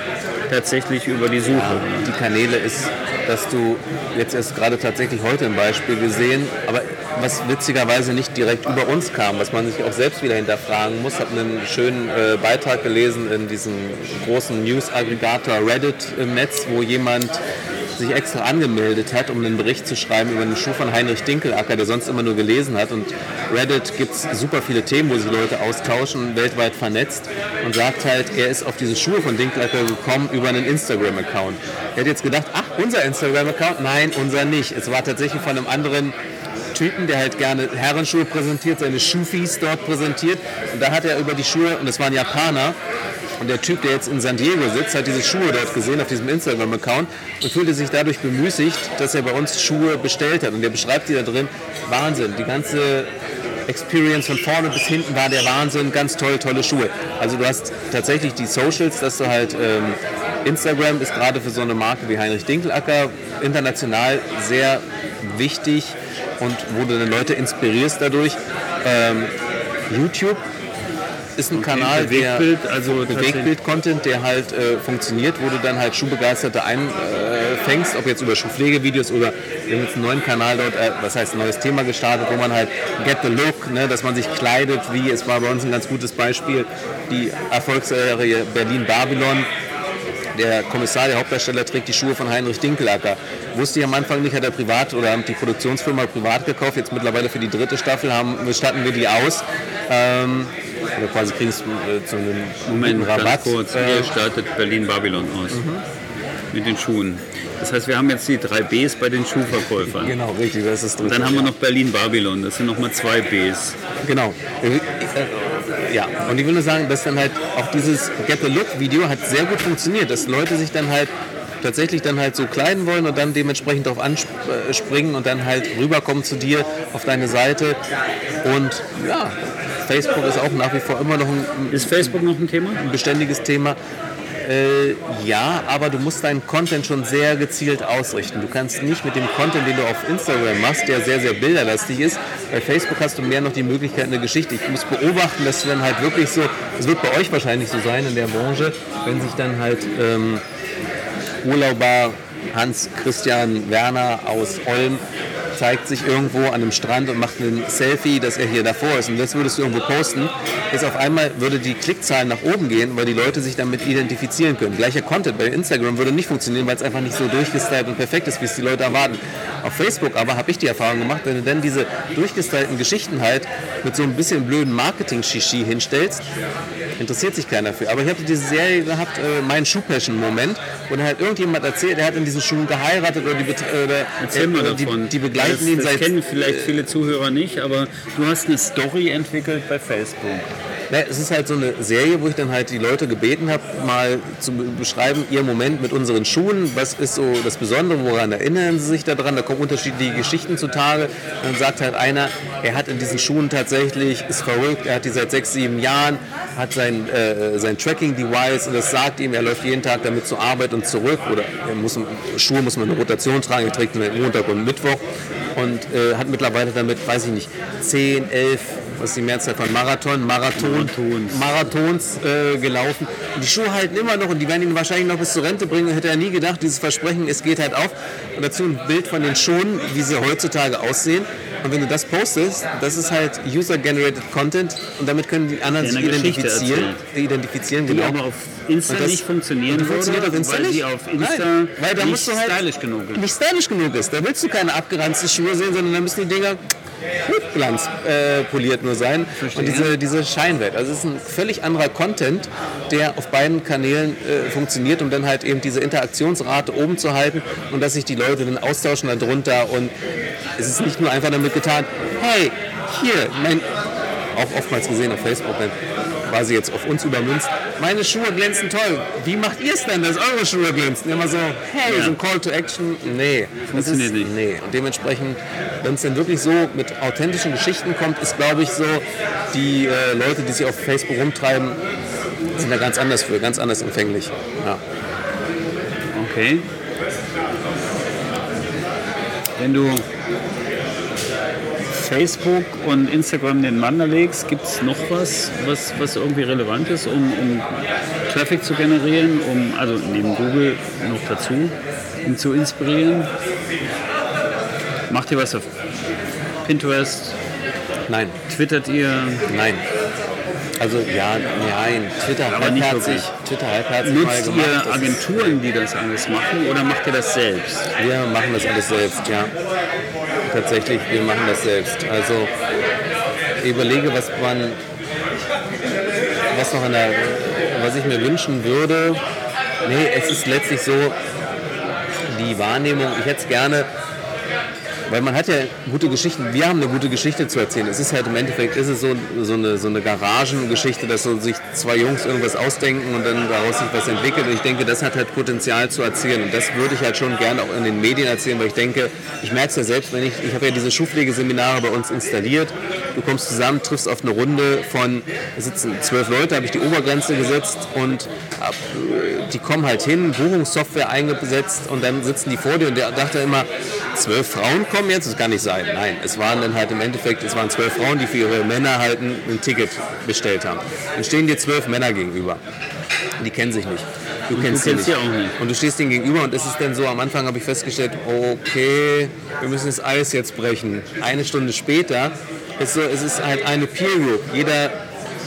tatsächlich über die Suche. Die Kanäle ist, dass du jetzt erst gerade tatsächlich heute ein Beispiel gesehen, aber was witzigerweise nicht direkt über uns kam, was man sich auch selbst wieder hinterfragen muss, habe einen schönen äh, Beitrag gelesen in diesem großen News-Aggregator Reddit im Netz, wo jemand sich extra angemeldet hat, um einen Bericht zu schreiben über den Schuh von Heinrich Dinkelacker, der sonst immer nur gelesen hat. Und Reddit gibt es super viele Themen, wo sich Leute austauschen, weltweit vernetzt und sagt halt, er ist auf diese Schuhe von Dinkelacker gekommen über einen Instagram-Account. Er hat jetzt gedacht, ach, unser Instagram-Account? Nein, unser nicht. Es war tatsächlich von einem anderen Typen, der halt gerne Herrenschuhe präsentiert, seine Schufis dort präsentiert. Und da hat er über die Schuhe, und das waren Japaner, und der Typ, der jetzt in San Diego sitzt, hat diese Schuhe dort gesehen auf diesem Instagram-Account und fühlte sich dadurch bemüßigt, dass er bei uns Schuhe bestellt hat. Und der beschreibt die da drin, Wahnsinn, die ganze Experience von vorne bis hinten war der Wahnsinn, ganz toll, tolle Schuhe. Also du hast tatsächlich die Socials, dass du halt ähm, Instagram ist gerade für so eine Marke wie Heinrich Dinkelacker international sehr wichtig und wo du dann Leute inspirierst dadurch. Ähm, YouTube ist ein Kanal, der Bewegtbild, also tatsächlich- Bewegtbild-Content, der halt äh, funktioniert, wo du dann halt Schuhbegeisterte einfängst, ob jetzt über Schuhpflegevideos oder wir haben jetzt einen neuen Kanal dort, äh, was heißt ein neues Thema gestartet, wo man halt Get the Look, ne, dass man sich kleidet, wie es war bei uns ein ganz gutes Beispiel, die Erfolgsserie Berlin Babylon. Der Kommissar, der Hauptdarsteller, trägt die Schuhe von Heinrich Dinkelacker. Wusste ich am Anfang nicht, hat er privat oder hat die Produktionsfirma privat gekauft. Jetzt mittlerweile für die dritte Staffel haben, statten wir die aus. Ähm, oder quasi kriegen es äh, zu einem Moment, Rabatt. ganz kurz. Äh, Ihr startet Berlin-Babylon aus. Mit den Schuhen. Das heißt, wir haben jetzt die drei Bs bei den Schuhverkäufern. Genau, richtig, das ist dritte. Dann haben wir noch Berlin-Babylon. Das sind nochmal zwei Bs. Genau. Äh, Ja, und ich will nur sagen, dass dann halt auch dieses Get the Look Video hat sehr gut funktioniert, dass Leute sich dann halt tatsächlich dann halt so kleiden wollen und dann dementsprechend darauf anspringen und dann halt rüberkommen zu dir auf deine Seite. Und ja, Facebook ist auch nach wie vor immer noch ein, Ist Facebook noch ein Thema? ein beständiges Thema. Äh, ja, aber du musst deinen Content schon sehr gezielt ausrichten. Du kannst nicht mit dem Content, den du auf Instagram machst, der sehr, sehr bilderlastig ist. Bei Facebook hast du mehr noch die Möglichkeit, eine Geschichte. Ich muss beobachten, dass du dann halt wirklich so, es wird bei euch wahrscheinlich so sein in der Branche, wenn sich dann halt ähm, Urlauber Hans Christian Werner aus Olm zeigt sich irgendwo an einem Strand und macht ein Selfie, dass er hier davor ist und das würdest du irgendwo posten, ist auf einmal würde die Klickzahlen nach oben gehen, weil die Leute sich damit identifizieren können. Gleicher Content bei Instagram würde nicht funktionieren, weil es einfach nicht so durchgestylt und perfekt ist, wie es die Leute erwarten. Auf Facebook aber habe ich die Erfahrung gemacht, wenn du dann diese durchgestylten Geschichten halt mit so ein bisschen blöden Marketing-Shishi hinstellst, interessiert sich keiner für. Aber ich habe diese Serie gehabt, äh, mein Schuh-Passion-Moment, wo dann halt irgendjemand erzählt, der hat in diesen Schuhen geheiratet oder die, bet- oder, Erzähl mal äh, die, davon. die begleiten ihn das, das seit kennen vielleicht viele Zuhörer nicht, aber du hast eine Story entwickelt bei Facebook. Na, es ist halt so eine Serie, wo ich dann halt die Leute gebeten habe, mal zu beschreiben, ihr Moment mit unseren Schuhen. Was ist so das Besondere, woran erinnern sie sich daran? Da kommen unterschiedliche Geschichten zutage. Dann sagt halt einer, er hat in diesen Schuhen tatsächlich, ist verrückt, er hat die seit sechs, sieben Jahren, hat sein, äh, sein Tracking-Device und das sagt ihm, er läuft jeden Tag damit zur Arbeit und zurück. Oder er muss, Schuhe muss man eine Rotation tragen, er trägt Montag und Mittwoch und äh, hat mittlerweile damit, weiß ich nicht, 10, 11, was ist die Mehrzahl von Marathon, Marathon, Marathons. Marathons äh, gelaufen. Und die Schuhe halten immer noch und die werden ihn wahrscheinlich noch bis zur Rente bringen. Hätte er nie gedacht, dieses Versprechen, es geht halt auf. Und dazu ein Bild von den Schuhen, wie sie heutzutage aussehen. Und wenn du das postest, das ist halt User-Generated Content und damit können die anderen Der sich identifizieren. erzählt. identifizieren Die genau. aber auf Insta das- nicht funktionieren die funktioniert auf Insta weil nicht? auf Insta Nein, weil da nicht musst du halt stylisch genug ist. nicht stylisch genug ist. Da willst du keine abgeranzten Schuhe sehen, sondern da müssen die Dinger Glanz äh, poliert nur sein. Und diese, diese Scheinwelt. Also es ist ein völlig anderer Content, der auf beiden Kanälen äh, funktioniert, um dann halt eben diese Interaktionsrate oben zu halten und dass sich die Leute dann austauschen darunter. Und es ist nicht nur einfach damit getan, hey, hier, mein, auch oftmals gesehen auf Facebook, dann quasi jetzt auf uns übermünzt, meine Schuhe glänzen toll. Wie macht ihr es denn, dass eure Schuhe glänzen? Immer so, hey, Ja. so ein Call to Action. Nee, das Funktioniert ist, nicht. Nee. Und dementsprechend, wenn es dann wirklich so mit authentischen Geschichten kommt, ist glaube ich so, die äh, Leute, die sich auf Facebook rumtreiben, sind da ganz anders für, ganz anders empfänglich. Ja. Okay. Wenn du Facebook und Instagram nebeneinander legst, gibt es noch was, was, was irgendwie relevant ist, um, um Traffic zu generieren, um, also neben Google noch dazu, um zu inspirieren? Macht ihr was auf Pinterest? Nein, Twittert ihr? nein. Also ja, nein, Twitter Aber halbherzig. Twitter halbherzig Nutzt gemacht. ihr Agenturen, die das alles machen, oder macht ihr das selbst? Wir machen das alles selbst, ja. Tatsächlich, wir machen das selbst. Also ich überlege, was man, was noch in der, was ich mir wünschen würde. Nee, es ist letztlich so, die Wahrnehmung, ich hätte es gerne, weil man hat ja gute Geschichten, wir haben eine gute Geschichte zu erzählen. Es ist halt im Endeffekt, ist es so, so, eine, so eine Garagengeschichte, dass so sich zwei Jungs irgendwas ausdenken und dann daraus sich was entwickelt. Und ich denke, das hat halt Potenzial zu erzählen. Und das würde ich halt schon gerne auch in den Medien erzählen, weil ich denke, ich merke es ja selbst, wenn ich, ich habe ja diese Schuhpflegeseminare bei uns installiert. Du kommst zusammen, triffst auf eine Runde von, sitzen zwölf Leute, habe ich die Obergrenze gesetzt und ab, die kommen halt hin, Buchungssoftware eingesetzt und dann sitzen die vor dir und der dachte immer, zwölf Frauen kommen jetzt? Das kann nicht sein. Nein, es waren dann halt im Endeffekt, es waren zwölf Frauen, die für ihre Männer halt ein, ein Ticket bestellt haben. Dann stehen dir zwölf Männer gegenüber. Die kennen sich nicht. Du kennst, kennst sie sie auch nicht. Und du stehst denen gegenüber und es ist dann so, am Anfang habe ich festgestellt, okay, wir müssen das Eis jetzt brechen. Eine Stunde später es ist halt eine Peer Group. Jeder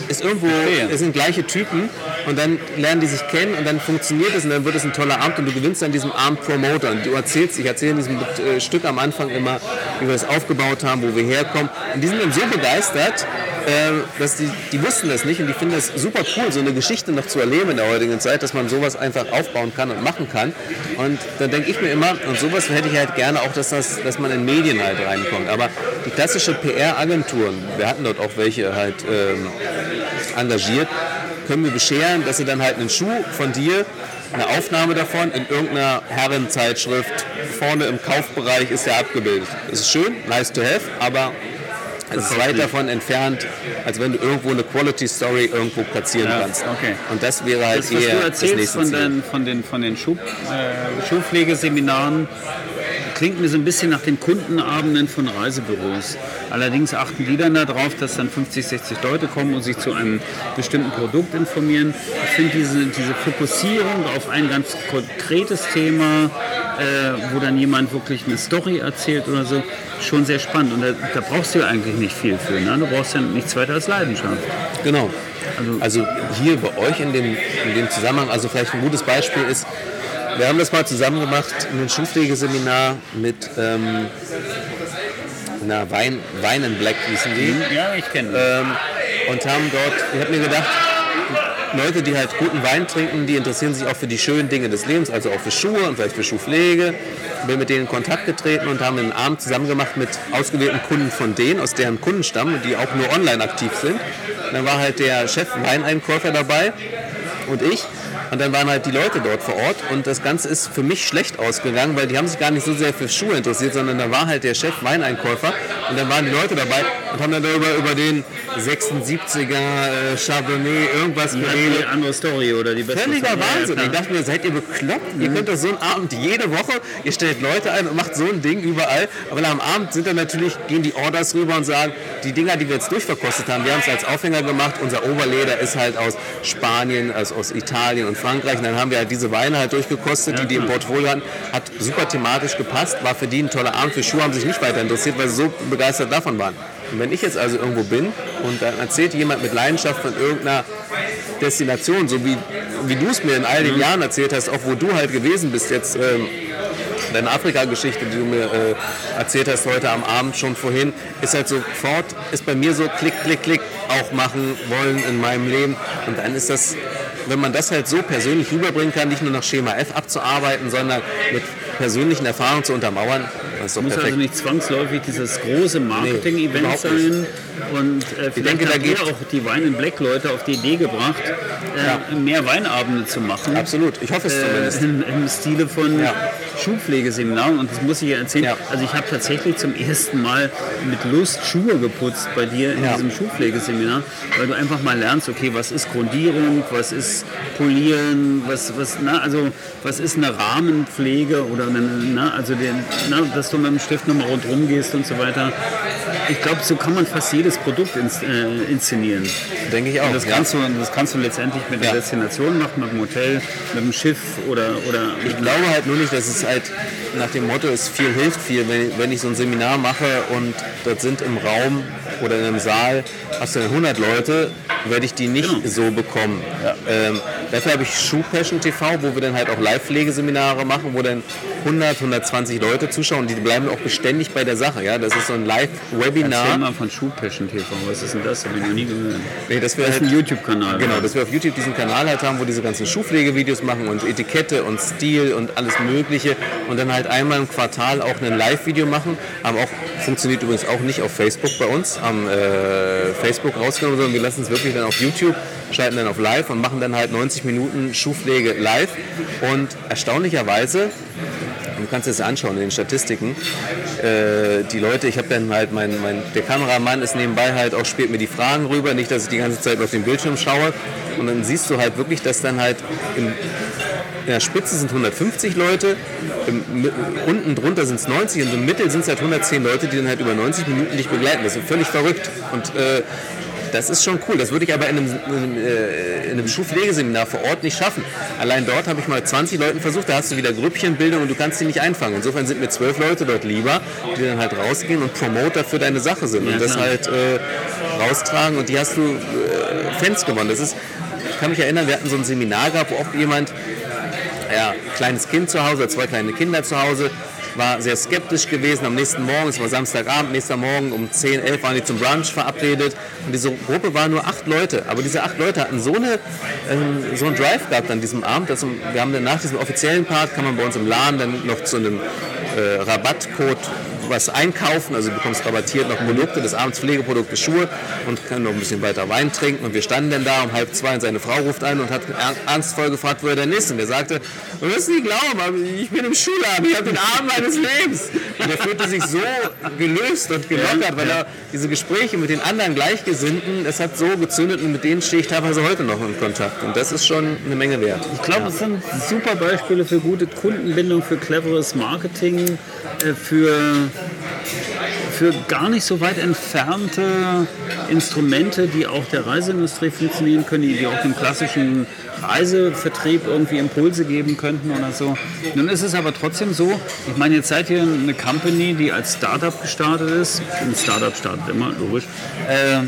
ist irgendwo, es sind gleiche Typen und dann lernen die sich kennen und dann funktioniert es und dann wird es ein toller Abend und du gewinnst an diesem Abend Promoter. Und du erzählst, ich erzähle in diesem äh, Stück am Anfang immer, wie wir das aufgebaut haben, wo wir herkommen. Und die sind dann so begeistert, äh, dass die, die wussten das nicht und die finden das super cool, so eine Geschichte noch zu erleben in der heutigen Zeit, dass man sowas einfach aufbauen kann und machen kann. Und dann denke ich mir immer, und sowas hätte ich halt gerne auch, dass, das, dass man in Medien halt reinkommt, aber die klassische PR-Agenturen, wir hatten dort auch welche halt ähm, engagiert, können wir bescheren, dass sie dann halt einen Schuh von dir, eine Aufnahme davon in irgendeiner Herrenzeitschrift, vorne im Kaufbereich ist der abgebildet. Das ist schön, nice to have, aber es ist weit davon entfernt, als wenn du irgendwo eine Quality Story irgendwo platzieren Ja, kannst. okay. Und das wäre halt Das, was eher du das erzählst nächste von, Ziel. den, von den, von den Schuh, äh, Schuhpflegeseminaren, klingt mir so ein bisschen nach den Kundenabenden von Reisebüros. Allerdings achten die dann darauf, dass dann 50, 60 Leute kommen und sich zu einem bestimmten Produkt informieren. Ich finde diese, diese Fokussierung auf ein ganz konkretes Thema, äh, wo dann jemand wirklich eine Story erzählt oder so, schon sehr spannend. Und da, da brauchst du ja eigentlich nicht viel für. Ne? Du brauchst ja nichts weiter als Leidenschaft. Genau. Also- Also hier bei euch in dem, in dem Zusammenhang, also vielleicht ein gutes Beispiel ist, wir haben das mal zusammen gemacht, ein Schuhpflegeseminar mit ähm, einer Wein, Wein in Black hießen die. Ja, ich kenne. Ähm, und haben dort, ich habe mir gedacht, Leute, die halt guten Wein trinken, die interessieren sich auch für die schönen Dinge des Lebens, also auch für Schuhe und vielleicht für Schuhpflege. Bin mit denen in Kontakt getreten und haben einen Abend zusammen gemacht mit ausgewählten Kunden von denen, aus deren Kundenstamm, die auch nur online aktiv sind. Und dann war halt der Chef Weineinkäufer dabei und ich. Und dann waren halt die Leute dort vor Ort und das Ganze ist für mich schlecht ausgegangen, weil die haben sich gar nicht so sehr für Schuhe interessiert, sondern da war halt der Chef Weineinkäufer und dann waren die Leute dabei und haben dann darüber über den 76er äh, Chardonnay irgendwas geredet. andere Story oder die beste Völliger Story. Ja, Wahnsinn. klar. Ich dachte mir, seid ihr bekloppt? Ihr könnt doch so einen Abend jede Woche, ihr stellt Leute ein und macht so ein Ding überall. Aber am Abend sind dann natürlich, gehen die Orders rüber und sagen, die Dinger, die wir jetzt durchverkostet haben, wir haben es als Aufhänger gemacht. Unser Oberleder ist halt aus Spanien, also aus Italien und Frankreich. Und dann haben wir halt diese Weine halt durchgekostet, die die im Portfolio hatten. Hat super thematisch gepasst, war für die ein toller Abend. Für Schuhe haben sich nicht weiter interessiert, weil sie so begeistert davon waren. Und wenn ich jetzt also irgendwo bin und dann erzählt jemand mit Leidenschaft von irgendeiner Destination, so wie, wie du es mir in all den Jahren erzählt hast, auch wo du halt gewesen bist jetzt, ähm, deine Afrika-Geschichte, die du mir äh, erzählt hast heute am Abend schon vorhin, ist halt sofort, ist bei mir so klick, klick, klick, auch machen wollen in meinem Leben. Und dann ist das, wenn man das halt so persönlich rüberbringen kann, nicht nur nach Schema F abzuarbeiten, sondern mit persönlichen Erfahrungen zu untermauern, das ist doch muss perfekt. also nicht zwangsläufig dieses große Marketing-Event nicht. sein. Und äh, vielleicht denke, da hat ihr geht- auch die Wein in Black Leute auf die Idee gebracht, äh, mehr Weinabende zu machen. Absolut, ich hoffe es Äh, zumindest. im, Im Stile von Ja. Schuhpflegeseminaren. Und das muss ich ja erzählen. Ja. Also ich habe tatsächlich zum ersten Mal mit Lust Schuhe geputzt bei dir in Ja. diesem Schuhpflegeseminar, weil du einfach mal lernst, okay, was ist Grundierung, was ist Polieren, was, was, na, also was ist eine Rahmenpflege oder eine, na, also den, na, dass du mit dem Stift nochmal rundherum gehst und so weiter. Ich glaube, so kann man fast jedes Produkt ins, äh, inszenieren. Denke ich auch. Und das, ja. kannst du, das kannst du letztendlich mit der Ja. Destination machen, mit dem Hotel, mit dem Schiff oder, oder Ich glaube halt nur nicht, dass es halt nach dem Motto ist, viel hilft viel. Wenn, wenn ich so ein Seminar mache und dort sind im Raum oder in einem Saal, hast du dann 100 Leute, werde ich die nicht Genau. so bekommen. Ähm, dafür habe ich Schuh Passion TV, wo wir dann halt auch Live-Pflegeseminare machen, wo dann 100, 120 Leute zuschauen. Die bleiben auch beständig bei der Sache. Ja? Das ist so ein Erzähl Live-Webinar. mal von Schuhpassion TV. Was ist denn das? Habe ich noch nie gehört. Nee, wir Das ist halt ein YouTube-Kanal. Genau, dass wir auf YouTube diesen Kanal halt haben, wo diese ganzen Schuhpflegevideos machen und Etikette und Stil und alles Mögliche und dann halt einmal im Quartal auch ein Live-Video machen. Haben auch, funktioniert übrigens auch nicht auf Facebook bei uns, haben äh, Facebook rausgenommen, sondern wir lassen es wirklich dann auf YouTube, schalten dann auf Live und machen dann halt 90 Minuten Schuhpflege live und erstaunlicherweise Du kannst es anschauen in den Statistiken. Äh, die Leute, ich habe dann halt, mein, mein, der Kameramann ist nebenbei halt auch, spielt mir die Fragen rüber, nicht, dass ich die ganze Zeit auf den Bildschirm schaue. Und dann siehst du halt wirklich, dass dann halt im, in der Spitze sind 150 Leute, im, unten drunter sind es 90 und im Mittel sind es halt 110 Leute, die dann halt über 90 Minuten dich begleiten. Das ist völlig verrückt. Und äh, das ist schon cool. Das würde ich aber in einem, in einem, äh, in einem Schuhpflegeseminar vor Ort nicht schaffen. Allein dort habe ich mal 20 Leuten versucht, da hast du wieder Grüppchenbildung und du kannst die nicht einfangen. Insofern sind mir zwölf Leute dort lieber, die dann halt rausgehen und Promoter für deine Sache sind Ja, und das klar. halt äh, raustragen und die hast du äh, Fans gewonnen. Das ist, ich kann mich erinnern, wir hatten so ein Seminar gehabt, wo auch jemand ja, kleines Kind zu Hause, zwei kleine Kinder zu Hause, war sehr skeptisch gewesen. Am nächsten Morgen, es war Samstagabend, nächster Morgen um 10, 11 waren die zum Brunch verabredet. Und diese Gruppe war nur acht Leute. Aber diese acht Leute hatten so, eine, ähm, so einen Drive gehabt an diesem Abend. Dass wir haben dann nach diesem offiziellen Part, kann man bei uns im Laden dann noch zu einem äh, Rabattcode was einkaufen, also du bekommst rabattiert noch Produkte, des Abends Pflegeprodukte, Schuhe und kann noch ein bisschen weiter Wein trinken. Und wir standen dann da um halb zwei und seine Frau ruft an und hat er- ernstvoll gefragt, wo er denn ist. Und er sagte, du wirst nicht glauben, aber ich bin im Schuhladen, ich habe den Abend meines Lebens. Und er fühlte sich so gelöst und gelockert, weil er diese Gespräche mit den anderen Gleichgesinnten, das hat so gezündet und mit denen stehe ich teilweise heute noch in Kontakt. Und das ist schon eine Menge wert. Ich glaube, es sind super Beispiele für gute Kundenbindung, für cleveres Marketing, für, für gar nicht so weit entfernte Instrumente, die auch der Reiseindustrie funktionieren können, die, auch dem klassischen Reisevertrieb irgendwie Impulse geben könnten oder so. Nun ist es aber trotzdem so, ich meine, jetzt seid ihr eine Company, die als Startup gestartet ist. Ein Startup startet immer, logisch. Äh,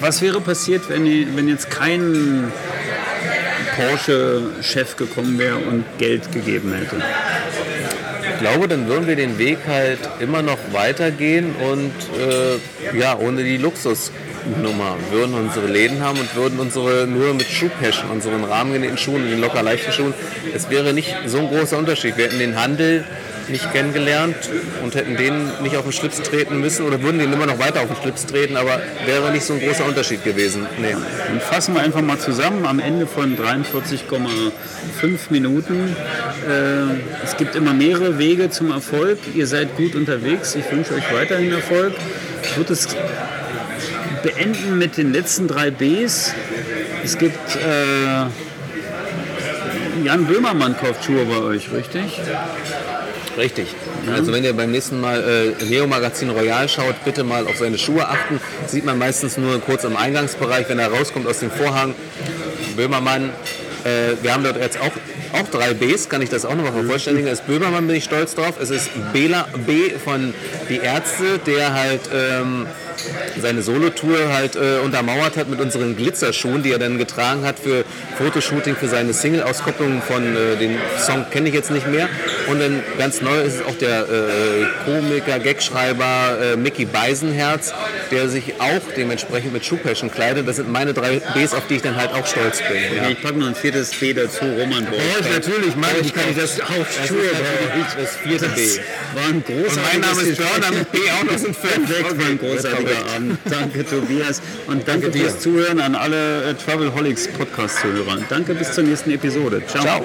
was wäre passiert, wenn, wenn jetzt kein Porsche-Chef gekommen wäre und Geld gegeben hätte? Ich glaube, dann würden wir den Weg halt immer noch weitergehen und äh, ja, ohne die Luxus Nummer. Wir würden unsere Läden haben und würden unsere nur mit Schuhpassion, unseren rahmengenähten Schuhen den locker leichten Schuhen. Es wäre nicht so ein großer Unterschied. Wir hätten den Handel nicht kennengelernt und hätten denen nicht auf den Schlips treten müssen oder würden denen immer noch weiter auf den Schlips treten, aber wäre nicht so ein großer Unterschied gewesen. Nee. Dann fassen wir einfach mal zusammen am Ende von 43,5 Minuten. Äh, es gibt immer mehrere Wege zum Erfolg. Ihr seid gut unterwegs. Ich wünsche euch weiterhin Erfolg. Ich würde es beenden mit den letzten drei Bs. Es gibt äh, Jan Böhmermann kauft Schuhe bei euch, richtig? Richtig. Also wenn ihr beim nächsten Mal äh, Neo Magazin Royal schaut, bitte mal auf seine Schuhe achten. Sieht man meistens nur kurz im Eingangsbereich, wenn er rauskommt aus dem Vorhang. Böhmermann, äh, wir haben dort jetzt auch, auch drei Bs, kann ich das auch nochmal vervollständigen. Es ist Böhmermann, bin ich stolz drauf. Es ist Bela, B von Die Ärzte, der halt... Ähm, seine Solotour halt äh, untermauert hat mit unseren Glitzerschuhen, die er dann getragen hat für Fotoshooting für seine Single-Auskopplung von äh, dem Song kenne ich jetzt nicht mehr. Und dann ganz neu ist es auch der äh, Komiker, Gagschreiber äh, Mickey Beisenherz, der sich auch dementsprechend mit Schuhpassion kleidet. Das sind meine drei Bs, auf die ich dann halt auch stolz bin. Ja. Ich packe noch ein viertes B dazu, Roman Borch. Ja, natürlich, meine ich kann ich das auf Schuhe das vierte B. War ein großer Und mein Name ist Björn, damit B auch noch sind fünf. Perfekt, war ein großartiger Abend. Danke, Tobias. Und danke, danke fürs Zuhören an alle äh, Travelholics Podcast-Zuhörer. Danke, bis zur nächsten Episode. Ciao. Ciao.